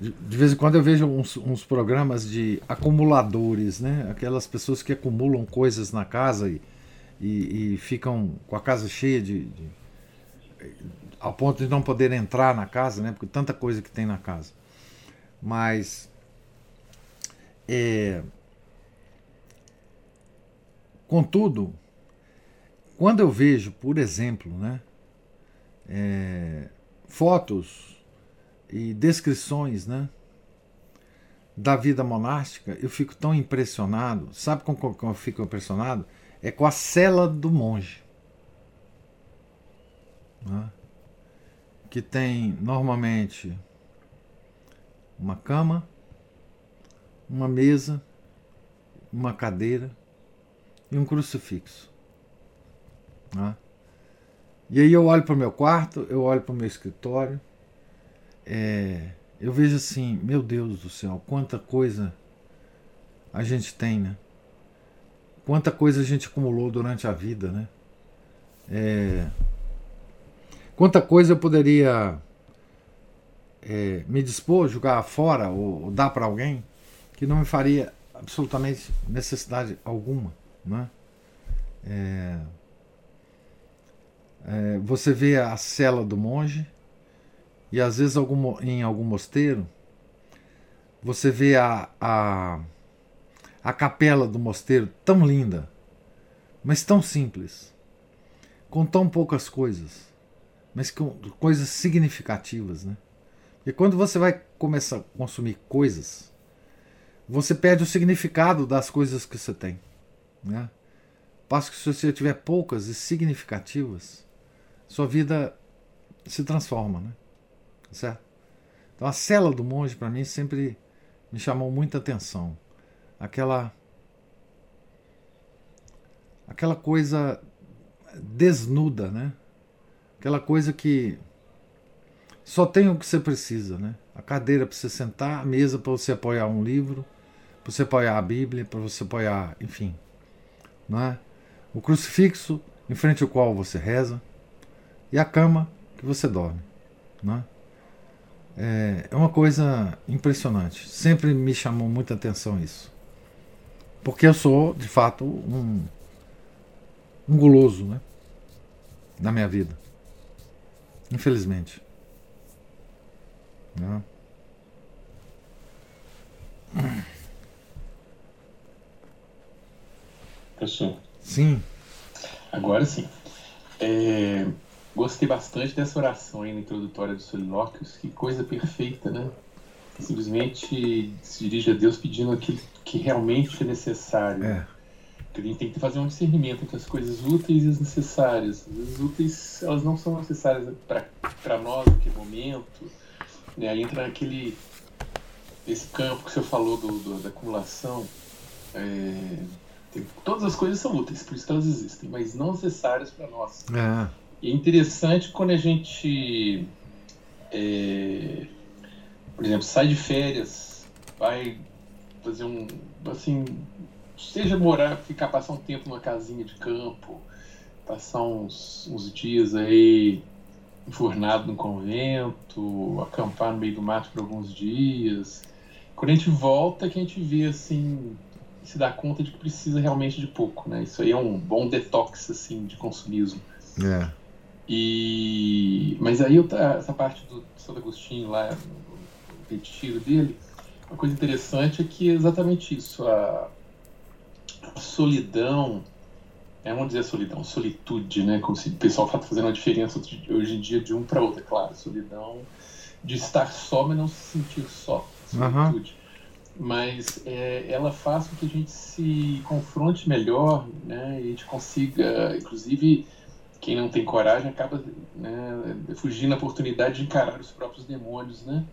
de vez em quando eu vejo uns, uns, programas de acumuladores, né? Aquelas pessoas que acumulam coisas na casa e, e, e ficam com a casa cheia de, de, ao ponto de não poder entrar na casa, né? Porque tanta coisa que tem na casa. Mas é, contudo, quando eu vejo, por exemplo, né? É, fotos e descrições né, da vida monástica, eu fico tão impressionado. Sabe com que eu fico impressionado? É com a cela do monge. Né, que tem normalmente uma cama, uma mesa, uma cadeira e um crucifixo. Né? E aí eu olho para o meu quarto, eu olho para o meu escritório, é, eu vejo assim, meu Deus do céu, quanta coisa a gente tem, né? Quanta coisa a gente acumulou durante a vida, né? É, quanta coisa eu poderia é, me dispor, jogar fora ou, ou dar para alguém que não me faria absolutamente necessidade alguma, né? É, é, você vê a cela do monge, e às vezes algum, em algum mosteiro, você vê a, a, a capela do mosteiro tão linda, mas tão simples, com tão poucas coisas, mas com coisas significativas. Né? E quando você vai começar a consumir coisas, você perde o significado das coisas que você tem. Né? Passo que se você tiver poucas e significativas, sua vida se transforma. Né? Certo? Então a cela do monge para mim sempre me chamou muita atenção. Aquela aquela coisa desnuda, né? Aquela coisa que só tem o que você precisa, né? A cadeira para você sentar, a mesa para você apoiar um livro, para você apoiar a Bíblia, para você apoiar, enfim, não é? O crucifixo em frente ao qual você reza e a cama que você dorme, não é? É, é uma coisa impressionante. Sempre me chamou muita atenção isso. Porque eu sou, de fato, um, um guloso né? na minha vida. Infelizmente. Né? Professor. Sim. Agora sim. É, Gostei bastante dessa oração aí na introdutória dos solilóquios. Que coisa perfeita, né? Simplesmente se dirige a Deus pedindo aquilo que realmente é necessário. É. a gente tem que fazer um discernimento entre as coisas úteis e as necessárias. As úteis, elas não são necessárias para nós naquele momento. Né? Aí entra naquele esse campo que o senhor falou do, do da acumulação. É, tem, todas as coisas são úteis, por isso elas existem, mas não necessárias para nós. É. E é interessante quando a gente, é, por exemplo, sai de férias, vai fazer um, assim, seja morar, ficar passar um tempo numa casinha de campo, passar uns, uns dias aí enfurnado no convento, acampar no meio do mato por alguns dias. Quando a gente volta, que a gente vê assim, se dá conta de que precisa realmente de pouco, né? Isso aí é um bom detox assim de consumismo. É. E mas aí eu, essa parte do Santo Agostinho lá, o retiro dele, uma coisa interessante é que é exatamente isso, a, a solidão é, vamos dizer solidão, solitude, né? Como se o pessoal está fazendo a diferença hoje em dia de um para outro, é claro. Solidão de estar só, mas não se sentir só. Solitude. Uhum. Mas é, ela faz com que a gente se confronte melhor, né? E a gente consiga, inclusive, quem não tem coragem acaba né, fugindo da oportunidade de encarar os próprios demônios, né?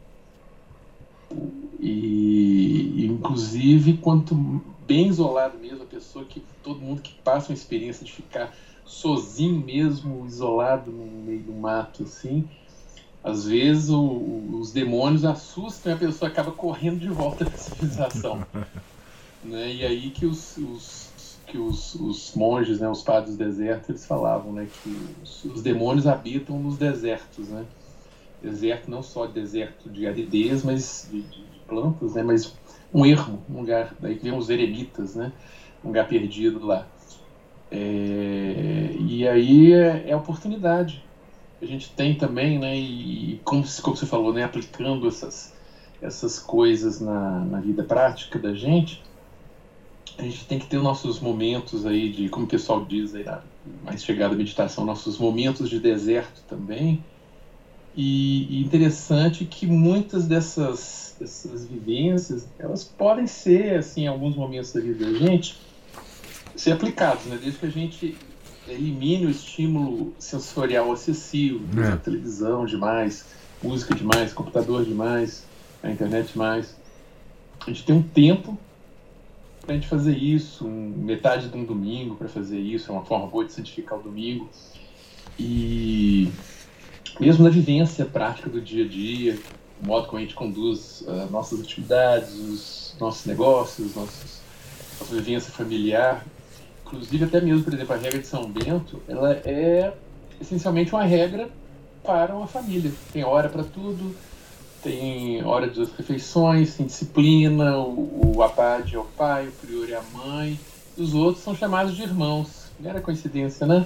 E, inclusive, quanto bem isolado mesmo, a pessoa que todo mundo que passa uma experiência de ficar sozinho mesmo, isolado no meio do mato, assim, às vezes o, os demônios assustam e a pessoa acaba correndo de volta da civilização. né? E aí que os, os que os, os, monges, né, os padres do deserto, eles falavam, né, que os, os demônios habitam nos desertos, né? Deserto não só deserto de aridez, mas de, de, plantas, né, mas um ermo, um lugar, daí vem os eremitas, né? Um lugar perdido lá. É, e aí é, é oportunidade. A gente tem também, né? E como, como você falou, né? Aplicando essas, essas coisas na, na vida prática da gente, a gente tem que ter nossos momentos aí de, como o pessoal diz aí, mais chegada à meditação, nossos momentos de deserto também. E, e interessante que muitas dessas essas vivências, elas podem ser, assim, em alguns momentos da vida da gente, ser aplicadas, né? Desde que a gente elimine o estímulo sensorial excessivo, é. televisão demais, música demais, computador demais, a internet demais. A gente tem um tempo para a gente fazer isso, um, metade de um domingo para fazer isso, é uma forma boa de santificar o domingo. E mesmo na vivência prática do dia a dia, o modo como a gente conduz uh, nossas atividades, os nossos negócios, nossos, nossa vivência familiar. Inclusive, até mesmo, por exemplo, a regra de São Bento, ela é essencialmente uma regra para uma família. Tem hora para tudo, tem hora das refeições, tem disciplina, o, o abade é o pai, o prior é a mãe, e os outros são chamados de irmãos. Não era coincidência, né?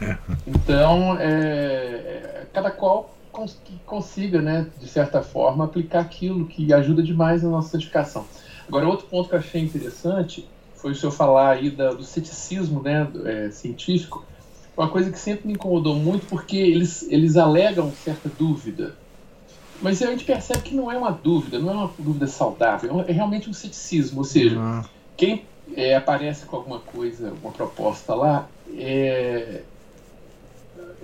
É. Então, é, é, cada qual que consiga, né, de certa forma, aplicar aquilo que ajuda demais na nossa santificação. Agora, outro ponto que eu achei interessante foi o senhor falar aí da, do ceticismo né, é, científico, uma coisa que sempre me incomodou muito, porque eles, eles alegam certa dúvida. Mas a gente percebe que não é uma dúvida, não é uma dúvida saudável, é realmente um ceticismo. Ou seja, uhum. quem é, aparece com alguma coisa, alguma proposta lá, é,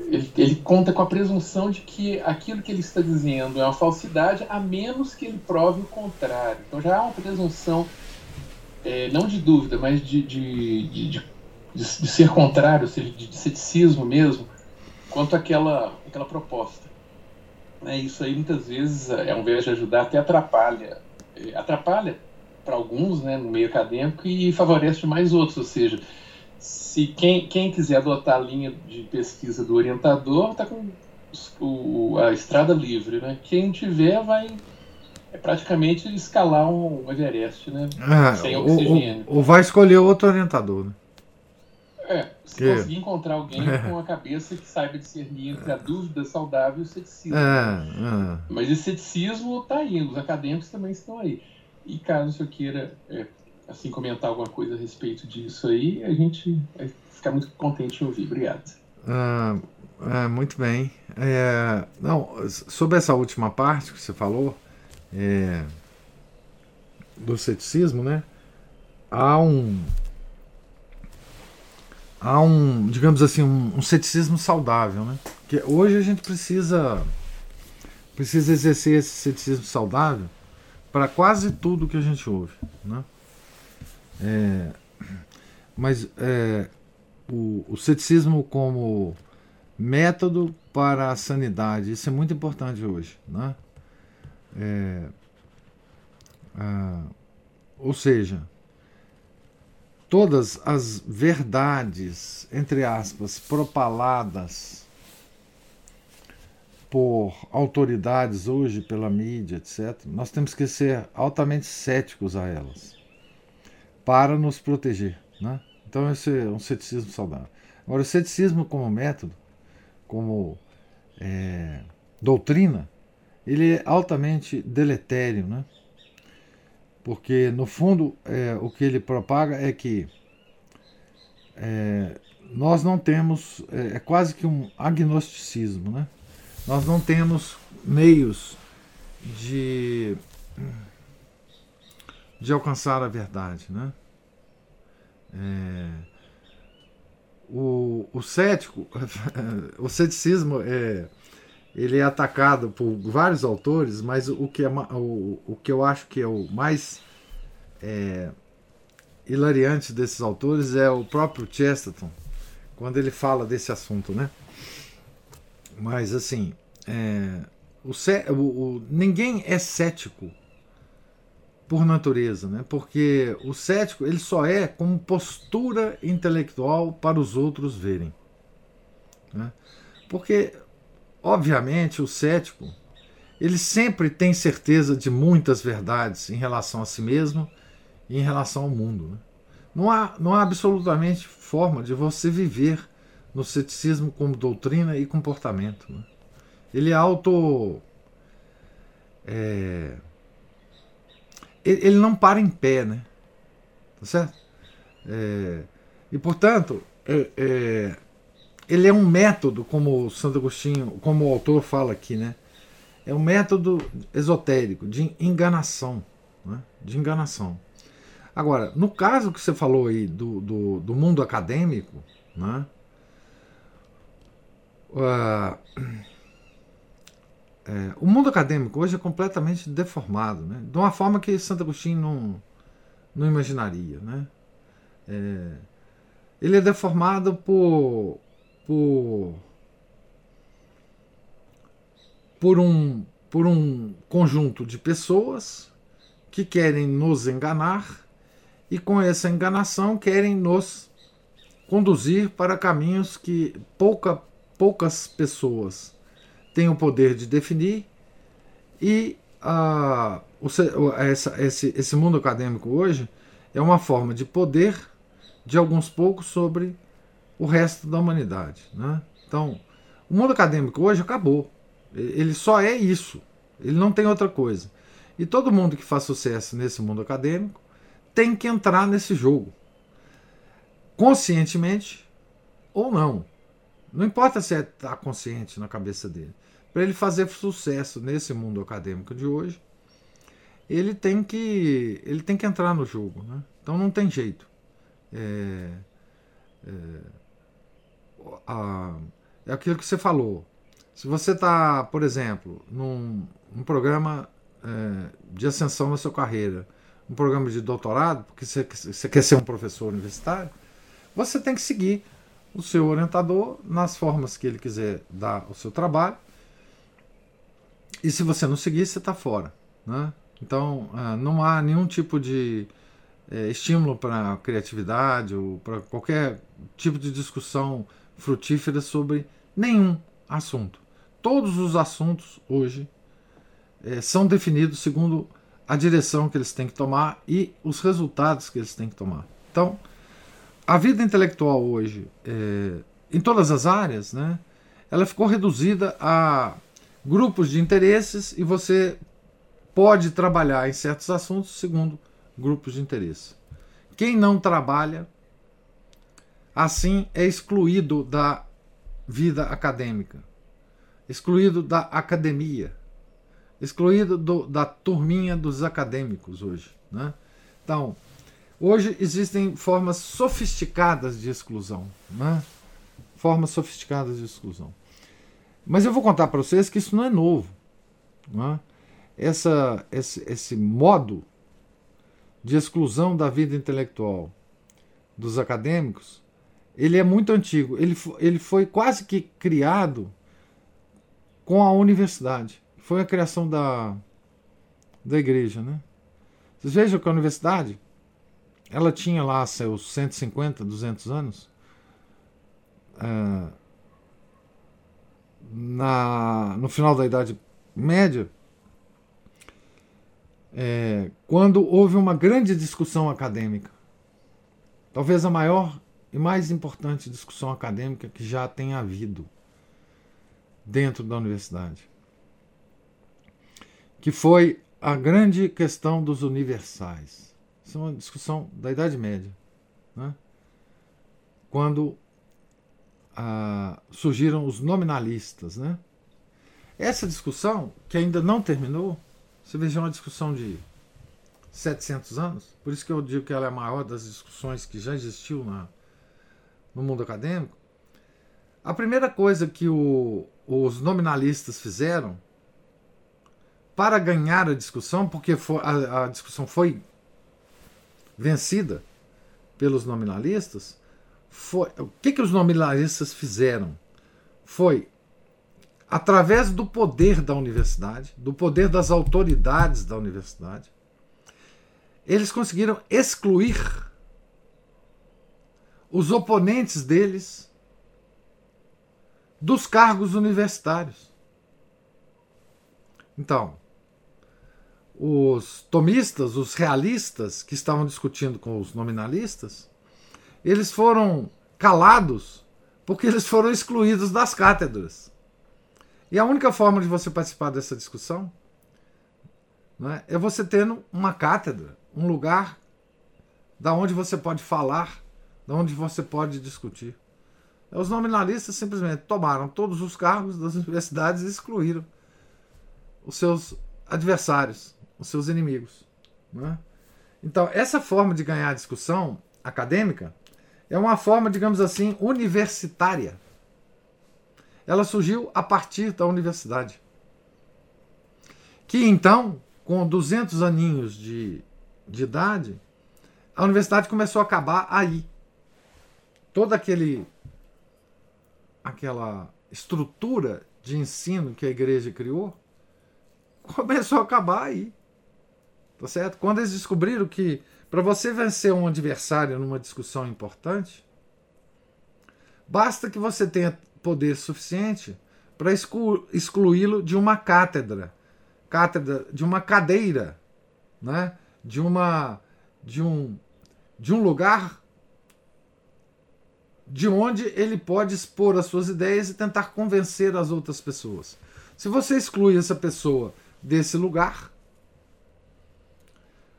ele, ele, conta com a presunção de que aquilo que ele está dizendo é uma falsidade, a menos que ele prove o contrário. Então já há uma presunção, é, não de dúvida, mas de, de, de, de, de ser contrário, ou seja, de, ceticismo mesmo, quanto àquela, àquela proposta. É, isso aí muitas vezes, é, ao invés de ajudar, até atrapalha. É, atrapalha para alguns né, no meio acadêmico e favorece mais outros, ou seja, se quem, quem quiser adotar a linha de pesquisa do orientador está com o, a estrada livre, né? Quem tiver vai é praticamente escalar um Everest, né? É, Sem oxigênio. Ou, ou, vai escolher outro orientador, né? É, se que... conseguir encontrar alguém é. com a cabeça que saiba discernir entre a dúvida saudável e o ceticismo. É, é. Mas esse ceticismo está aí, os acadêmicos também estão aí. E caso o senhor queira é, assim comentar alguma coisa a respeito disso aí, a gente vai ficar muito contente em ouvir. Obrigado. Ah, é, muito bem. Não, sobre essa última parte que você falou do ceticismo, né? Há um há um, digamos assim, um, um ceticismo saudável, né? Que hoje a gente precisa precisa exercer esse ceticismo saudável para quase tudo que a gente ouve, né? É, mas é, o, o ceticismo como método para a sanidade, isso é muito importante hoje. Né? É, ou seja, todas as verdades, entre aspas, propaladas por autoridades hoje, pela mídia, etc., nós temos que ser altamente céticos a elas para nos proteger. Né? Então, esse é um ceticismo saudável. Agora, o ceticismo como método, como é, doutrina, ele é altamente deletério, né? Porque no fundo é, o que ele propaga é que é, nós não temos, é, é, quase que um agnosticismo, né? nós não temos meios de, de alcançar a verdade. Né? É, o, o cético, o ceticismo é ele é atacado por vários autores, mas o que, é, o, o que eu acho que é o mais é, hilariante desses autores é o próprio Chesterton, quando ele fala desse assunto, né? Mas assim, é, o, o, ninguém é cético por natureza, né? Porque o cético ele só é como postura intelectual para os outros verem, né? Porque Obviamente, o cético ele sempre tem certeza de muitas verdades em relação a si mesmo e em relação ao mundo. Né? Não, há, não há absolutamente forma de você viver no ceticismo como doutrina e comportamento. Né? Ele é auto. É, ele, não para em pé, né? Tá certo? É, e portanto, é, é ele é um método, como o Santo Agostinho, como o autor fala aqui, né? É um método esotérico de enganação, né? de enganação. Agora, no caso que você falou aí do, do, do mundo acadêmico, né? Uh, é, o mundo acadêmico hoje é completamente deformado, né? de uma forma que Santo Agostinho não, não imaginaria. Né? É, ele é deformado por por por um por um conjunto de pessoas que querem nos enganar e com essa enganação querem nos conduzir para caminhos que pouca, poucas pessoas têm o poder de definir e a, o, essa, esse, esse mundo acadêmico hoje é uma forma de poder de alguns poucos sobre o resto da humanidade. Né? Então, o mundo acadêmico hoje acabou. Ele só é isso. Ele não tem outra coisa. E todo mundo que faz sucesso nesse mundo acadêmico tem que entrar nesse jogo. Conscientemente ou não. Não importa se está é, consciente na cabeça dele. Para ele fazer sucesso nesse mundo acadêmico de hoje, ele tem que, ele tem que entrar no jogo. Né? Então não tem jeito. É, é, a, é aquilo que você falou. Se você está, por exemplo, num, num programa é, de ascensão na sua carreira, um programa de doutorado, porque você, você quer ser um professor universitário, você tem que seguir o seu orientador nas formas que ele quiser dar o seu trabalho. E se você não seguir, você está fora. Né? Então, ah, não há nenhum tipo de é, estímulo para criatividade ou para qualquer tipo de discussão frutífera sobre nenhum assunto. Todos os assuntos hoje é, são definidos segundo a direção que eles têm que tomar e os resultados que eles têm que tomar. Então, a vida intelectual hoje, é, em todas as áreas, né, ela ficou reduzida a grupos de interesses e você pode trabalhar em certos assuntos segundo grupos de interesse. Quem não trabalha assim é excluído da vida acadêmica, excluído da academia, excluído do, da turminha dos acadêmicos hoje. Né? Então, hoje existem formas sofisticadas de exclusão. Né? Formas sofisticadas de exclusão. Mas eu vou contar para vocês que isso não é novo. Né? Essa, esse, esse modo de exclusão da vida intelectual dos acadêmicos ele é muito antigo. Ele, ele foi quase que criado com a universidade. Foi a criação da, da igreja. Né? Vocês vejam que a universidade, ela tinha lá seus 150, 200 anos. Uh, na, no final da Idade Média, é, quando houve uma grande discussão acadêmica, talvez a maior e mais importante discussão acadêmica que já tenha havido dentro da universidade, que foi a grande questão dos universais. Isso é uma discussão da Idade Média, né? quando ah, surgiram os nominalistas. Né? Essa discussão, que ainda não terminou, você veja uma discussão de 700 anos, por isso que eu digo que ela é a maior das discussões que já existiu na, no mundo acadêmico. A primeira coisa que o, os nominalistas fizeram para ganhar a discussão, porque for, a, a discussão foi vencida pelos nominalistas, foi, o que, que os nominalistas fizeram? Foi através do poder da universidade, do poder das autoridades da universidade, eles conseguiram excluir os oponentes deles dos cargos universitários. Então, os tomistas, os realistas que estavam discutindo com os nominalistas, eles foram calados porque eles foram excluídos das cátedras. E a única forma de você participar dessa discussão né, é você tendo uma cátedra, um lugar da onde você pode falar, onde você pode discutir. Os nominalistas simplesmente tomaram todos os cargos das universidades e excluíram os seus adversários, os seus inimigos. Né? Então, essa forma de ganhar discussão acadêmica é uma forma, digamos assim, universitária ela surgiu a partir da universidade. Que então, com 200 aninhos de, de idade, a universidade começou a acabar aí. Toda aquele aquela estrutura de ensino que a igreja criou começou a acabar aí. Tá certo? Quando eles descobriram que para você vencer um adversário numa discussão importante, basta que você tenha poder suficiente para excluí-lo de uma cátedra, cátedra de uma cadeira, né? de uma de um de um lugar de onde ele pode expor as suas ideias e tentar convencer as outras pessoas. Se você exclui essa pessoa desse lugar,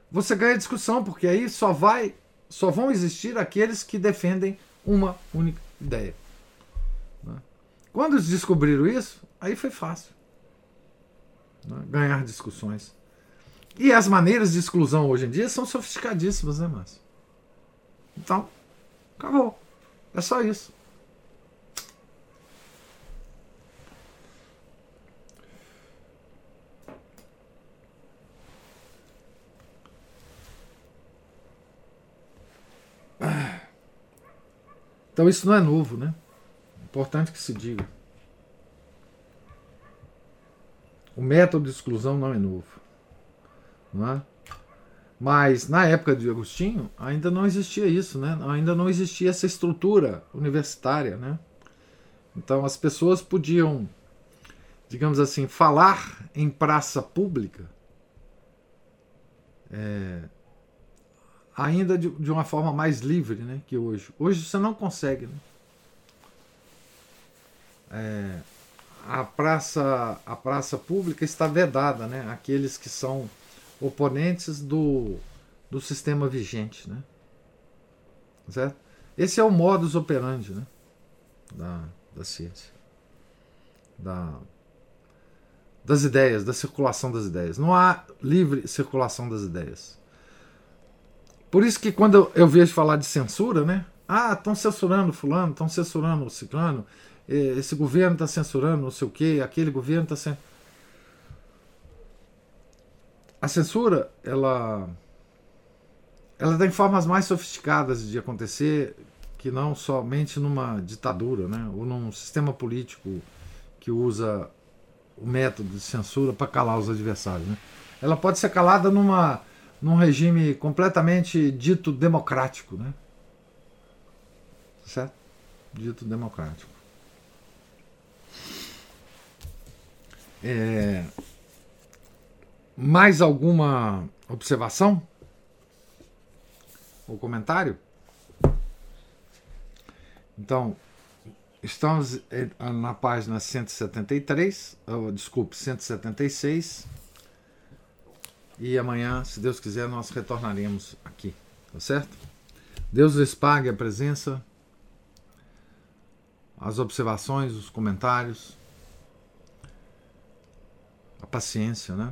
você ganha discussão, porque aí só vai só vão existir aqueles que defendem uma única ideia. Quando eles descobriram isso, aí foi fácil né? ganhar discussões. E as maneiras de exclusão hoje em dia são sofisticadíssimas, né, Márcio? Então, acabou. É só isso. Então isso não é novo, né? Importante que se diga. O método de exclusão não é novo. Não é? Mas na época de Agostinho ainda não existia isso, né? ainda não existia essa estrutura universitária. Né? Então as pessoas podiam, digamos assim, falar em praça pública é, ainda de, de, uma forma mais livre né, que hoje. Hoje você não consegue. Né? é, a praça a praça pública está vedada, né? Aqueles que são oponentes do, do sistema vigente, né? Certo? Esse é o modus operandi, né? Da, da ciência, da, das ideias, da circulação das ideias. Não há livre circulação das ideias. Por isso que quando eu vejo falar de censura, né? Ah, estão censurando fulano, estão censurando o ciclano, esse governo está censurando não sei o que, aquele governo está censurando. A censura, ela, ela tem formas mais sofisticadas de acontecer que não somente numa ditadura, né? ou num sistema político que usa o método de censura para calar os adversários. Né? Ela pode ser calada numa, num regime completamente dito democrático, né? Certo? Dito democrático. É... Mais alguma observação? Ou comentário? Então, estamos na página 173, oh, desculpe, 176. E amanhã, se Deus quiser, nós retornaremos aqui, tá certo? Deus lhes pague a presença, as observações, os comentários, a paciência, né?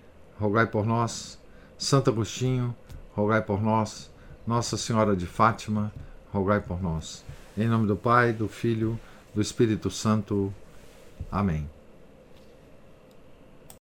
rogai por nós. Santo Agostinho, rogai por nós. Nossa Senhora de Fátima, rogai por nós. Em nome do Pai, do Filho, do Espírito Santo. Amém.